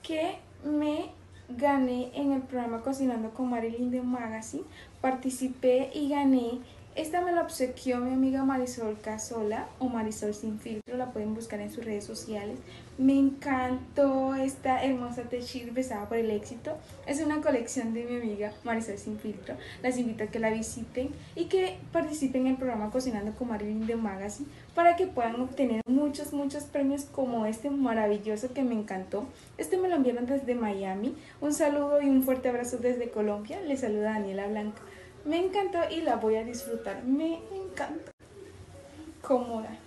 que me gané en el programa Cocinando con Marilyn de Magazine. Participé y gané. Esta me la obsequió mi amiga Marisol Casola o Marisol Sin Filtro. La pueden buscar en sus redes sociales. Me encantó esta hermosa t-shirt besada por el éxito. Es una colección de mi amiga Marisol Sin Filtro. Las invito a que la visiten y que participen en el programa Cocinando con Marilyn de Magazine para que puedan obtener muchos, muchos premios como este maravilloso que me encantó. Este me lo enviaron desde Miami. Un saludo y un fuerte abrazo desde Colombia. Les saluda Daniela Blanca. Me encantó y la voy a disfrutar. Me encanta. Cómoda.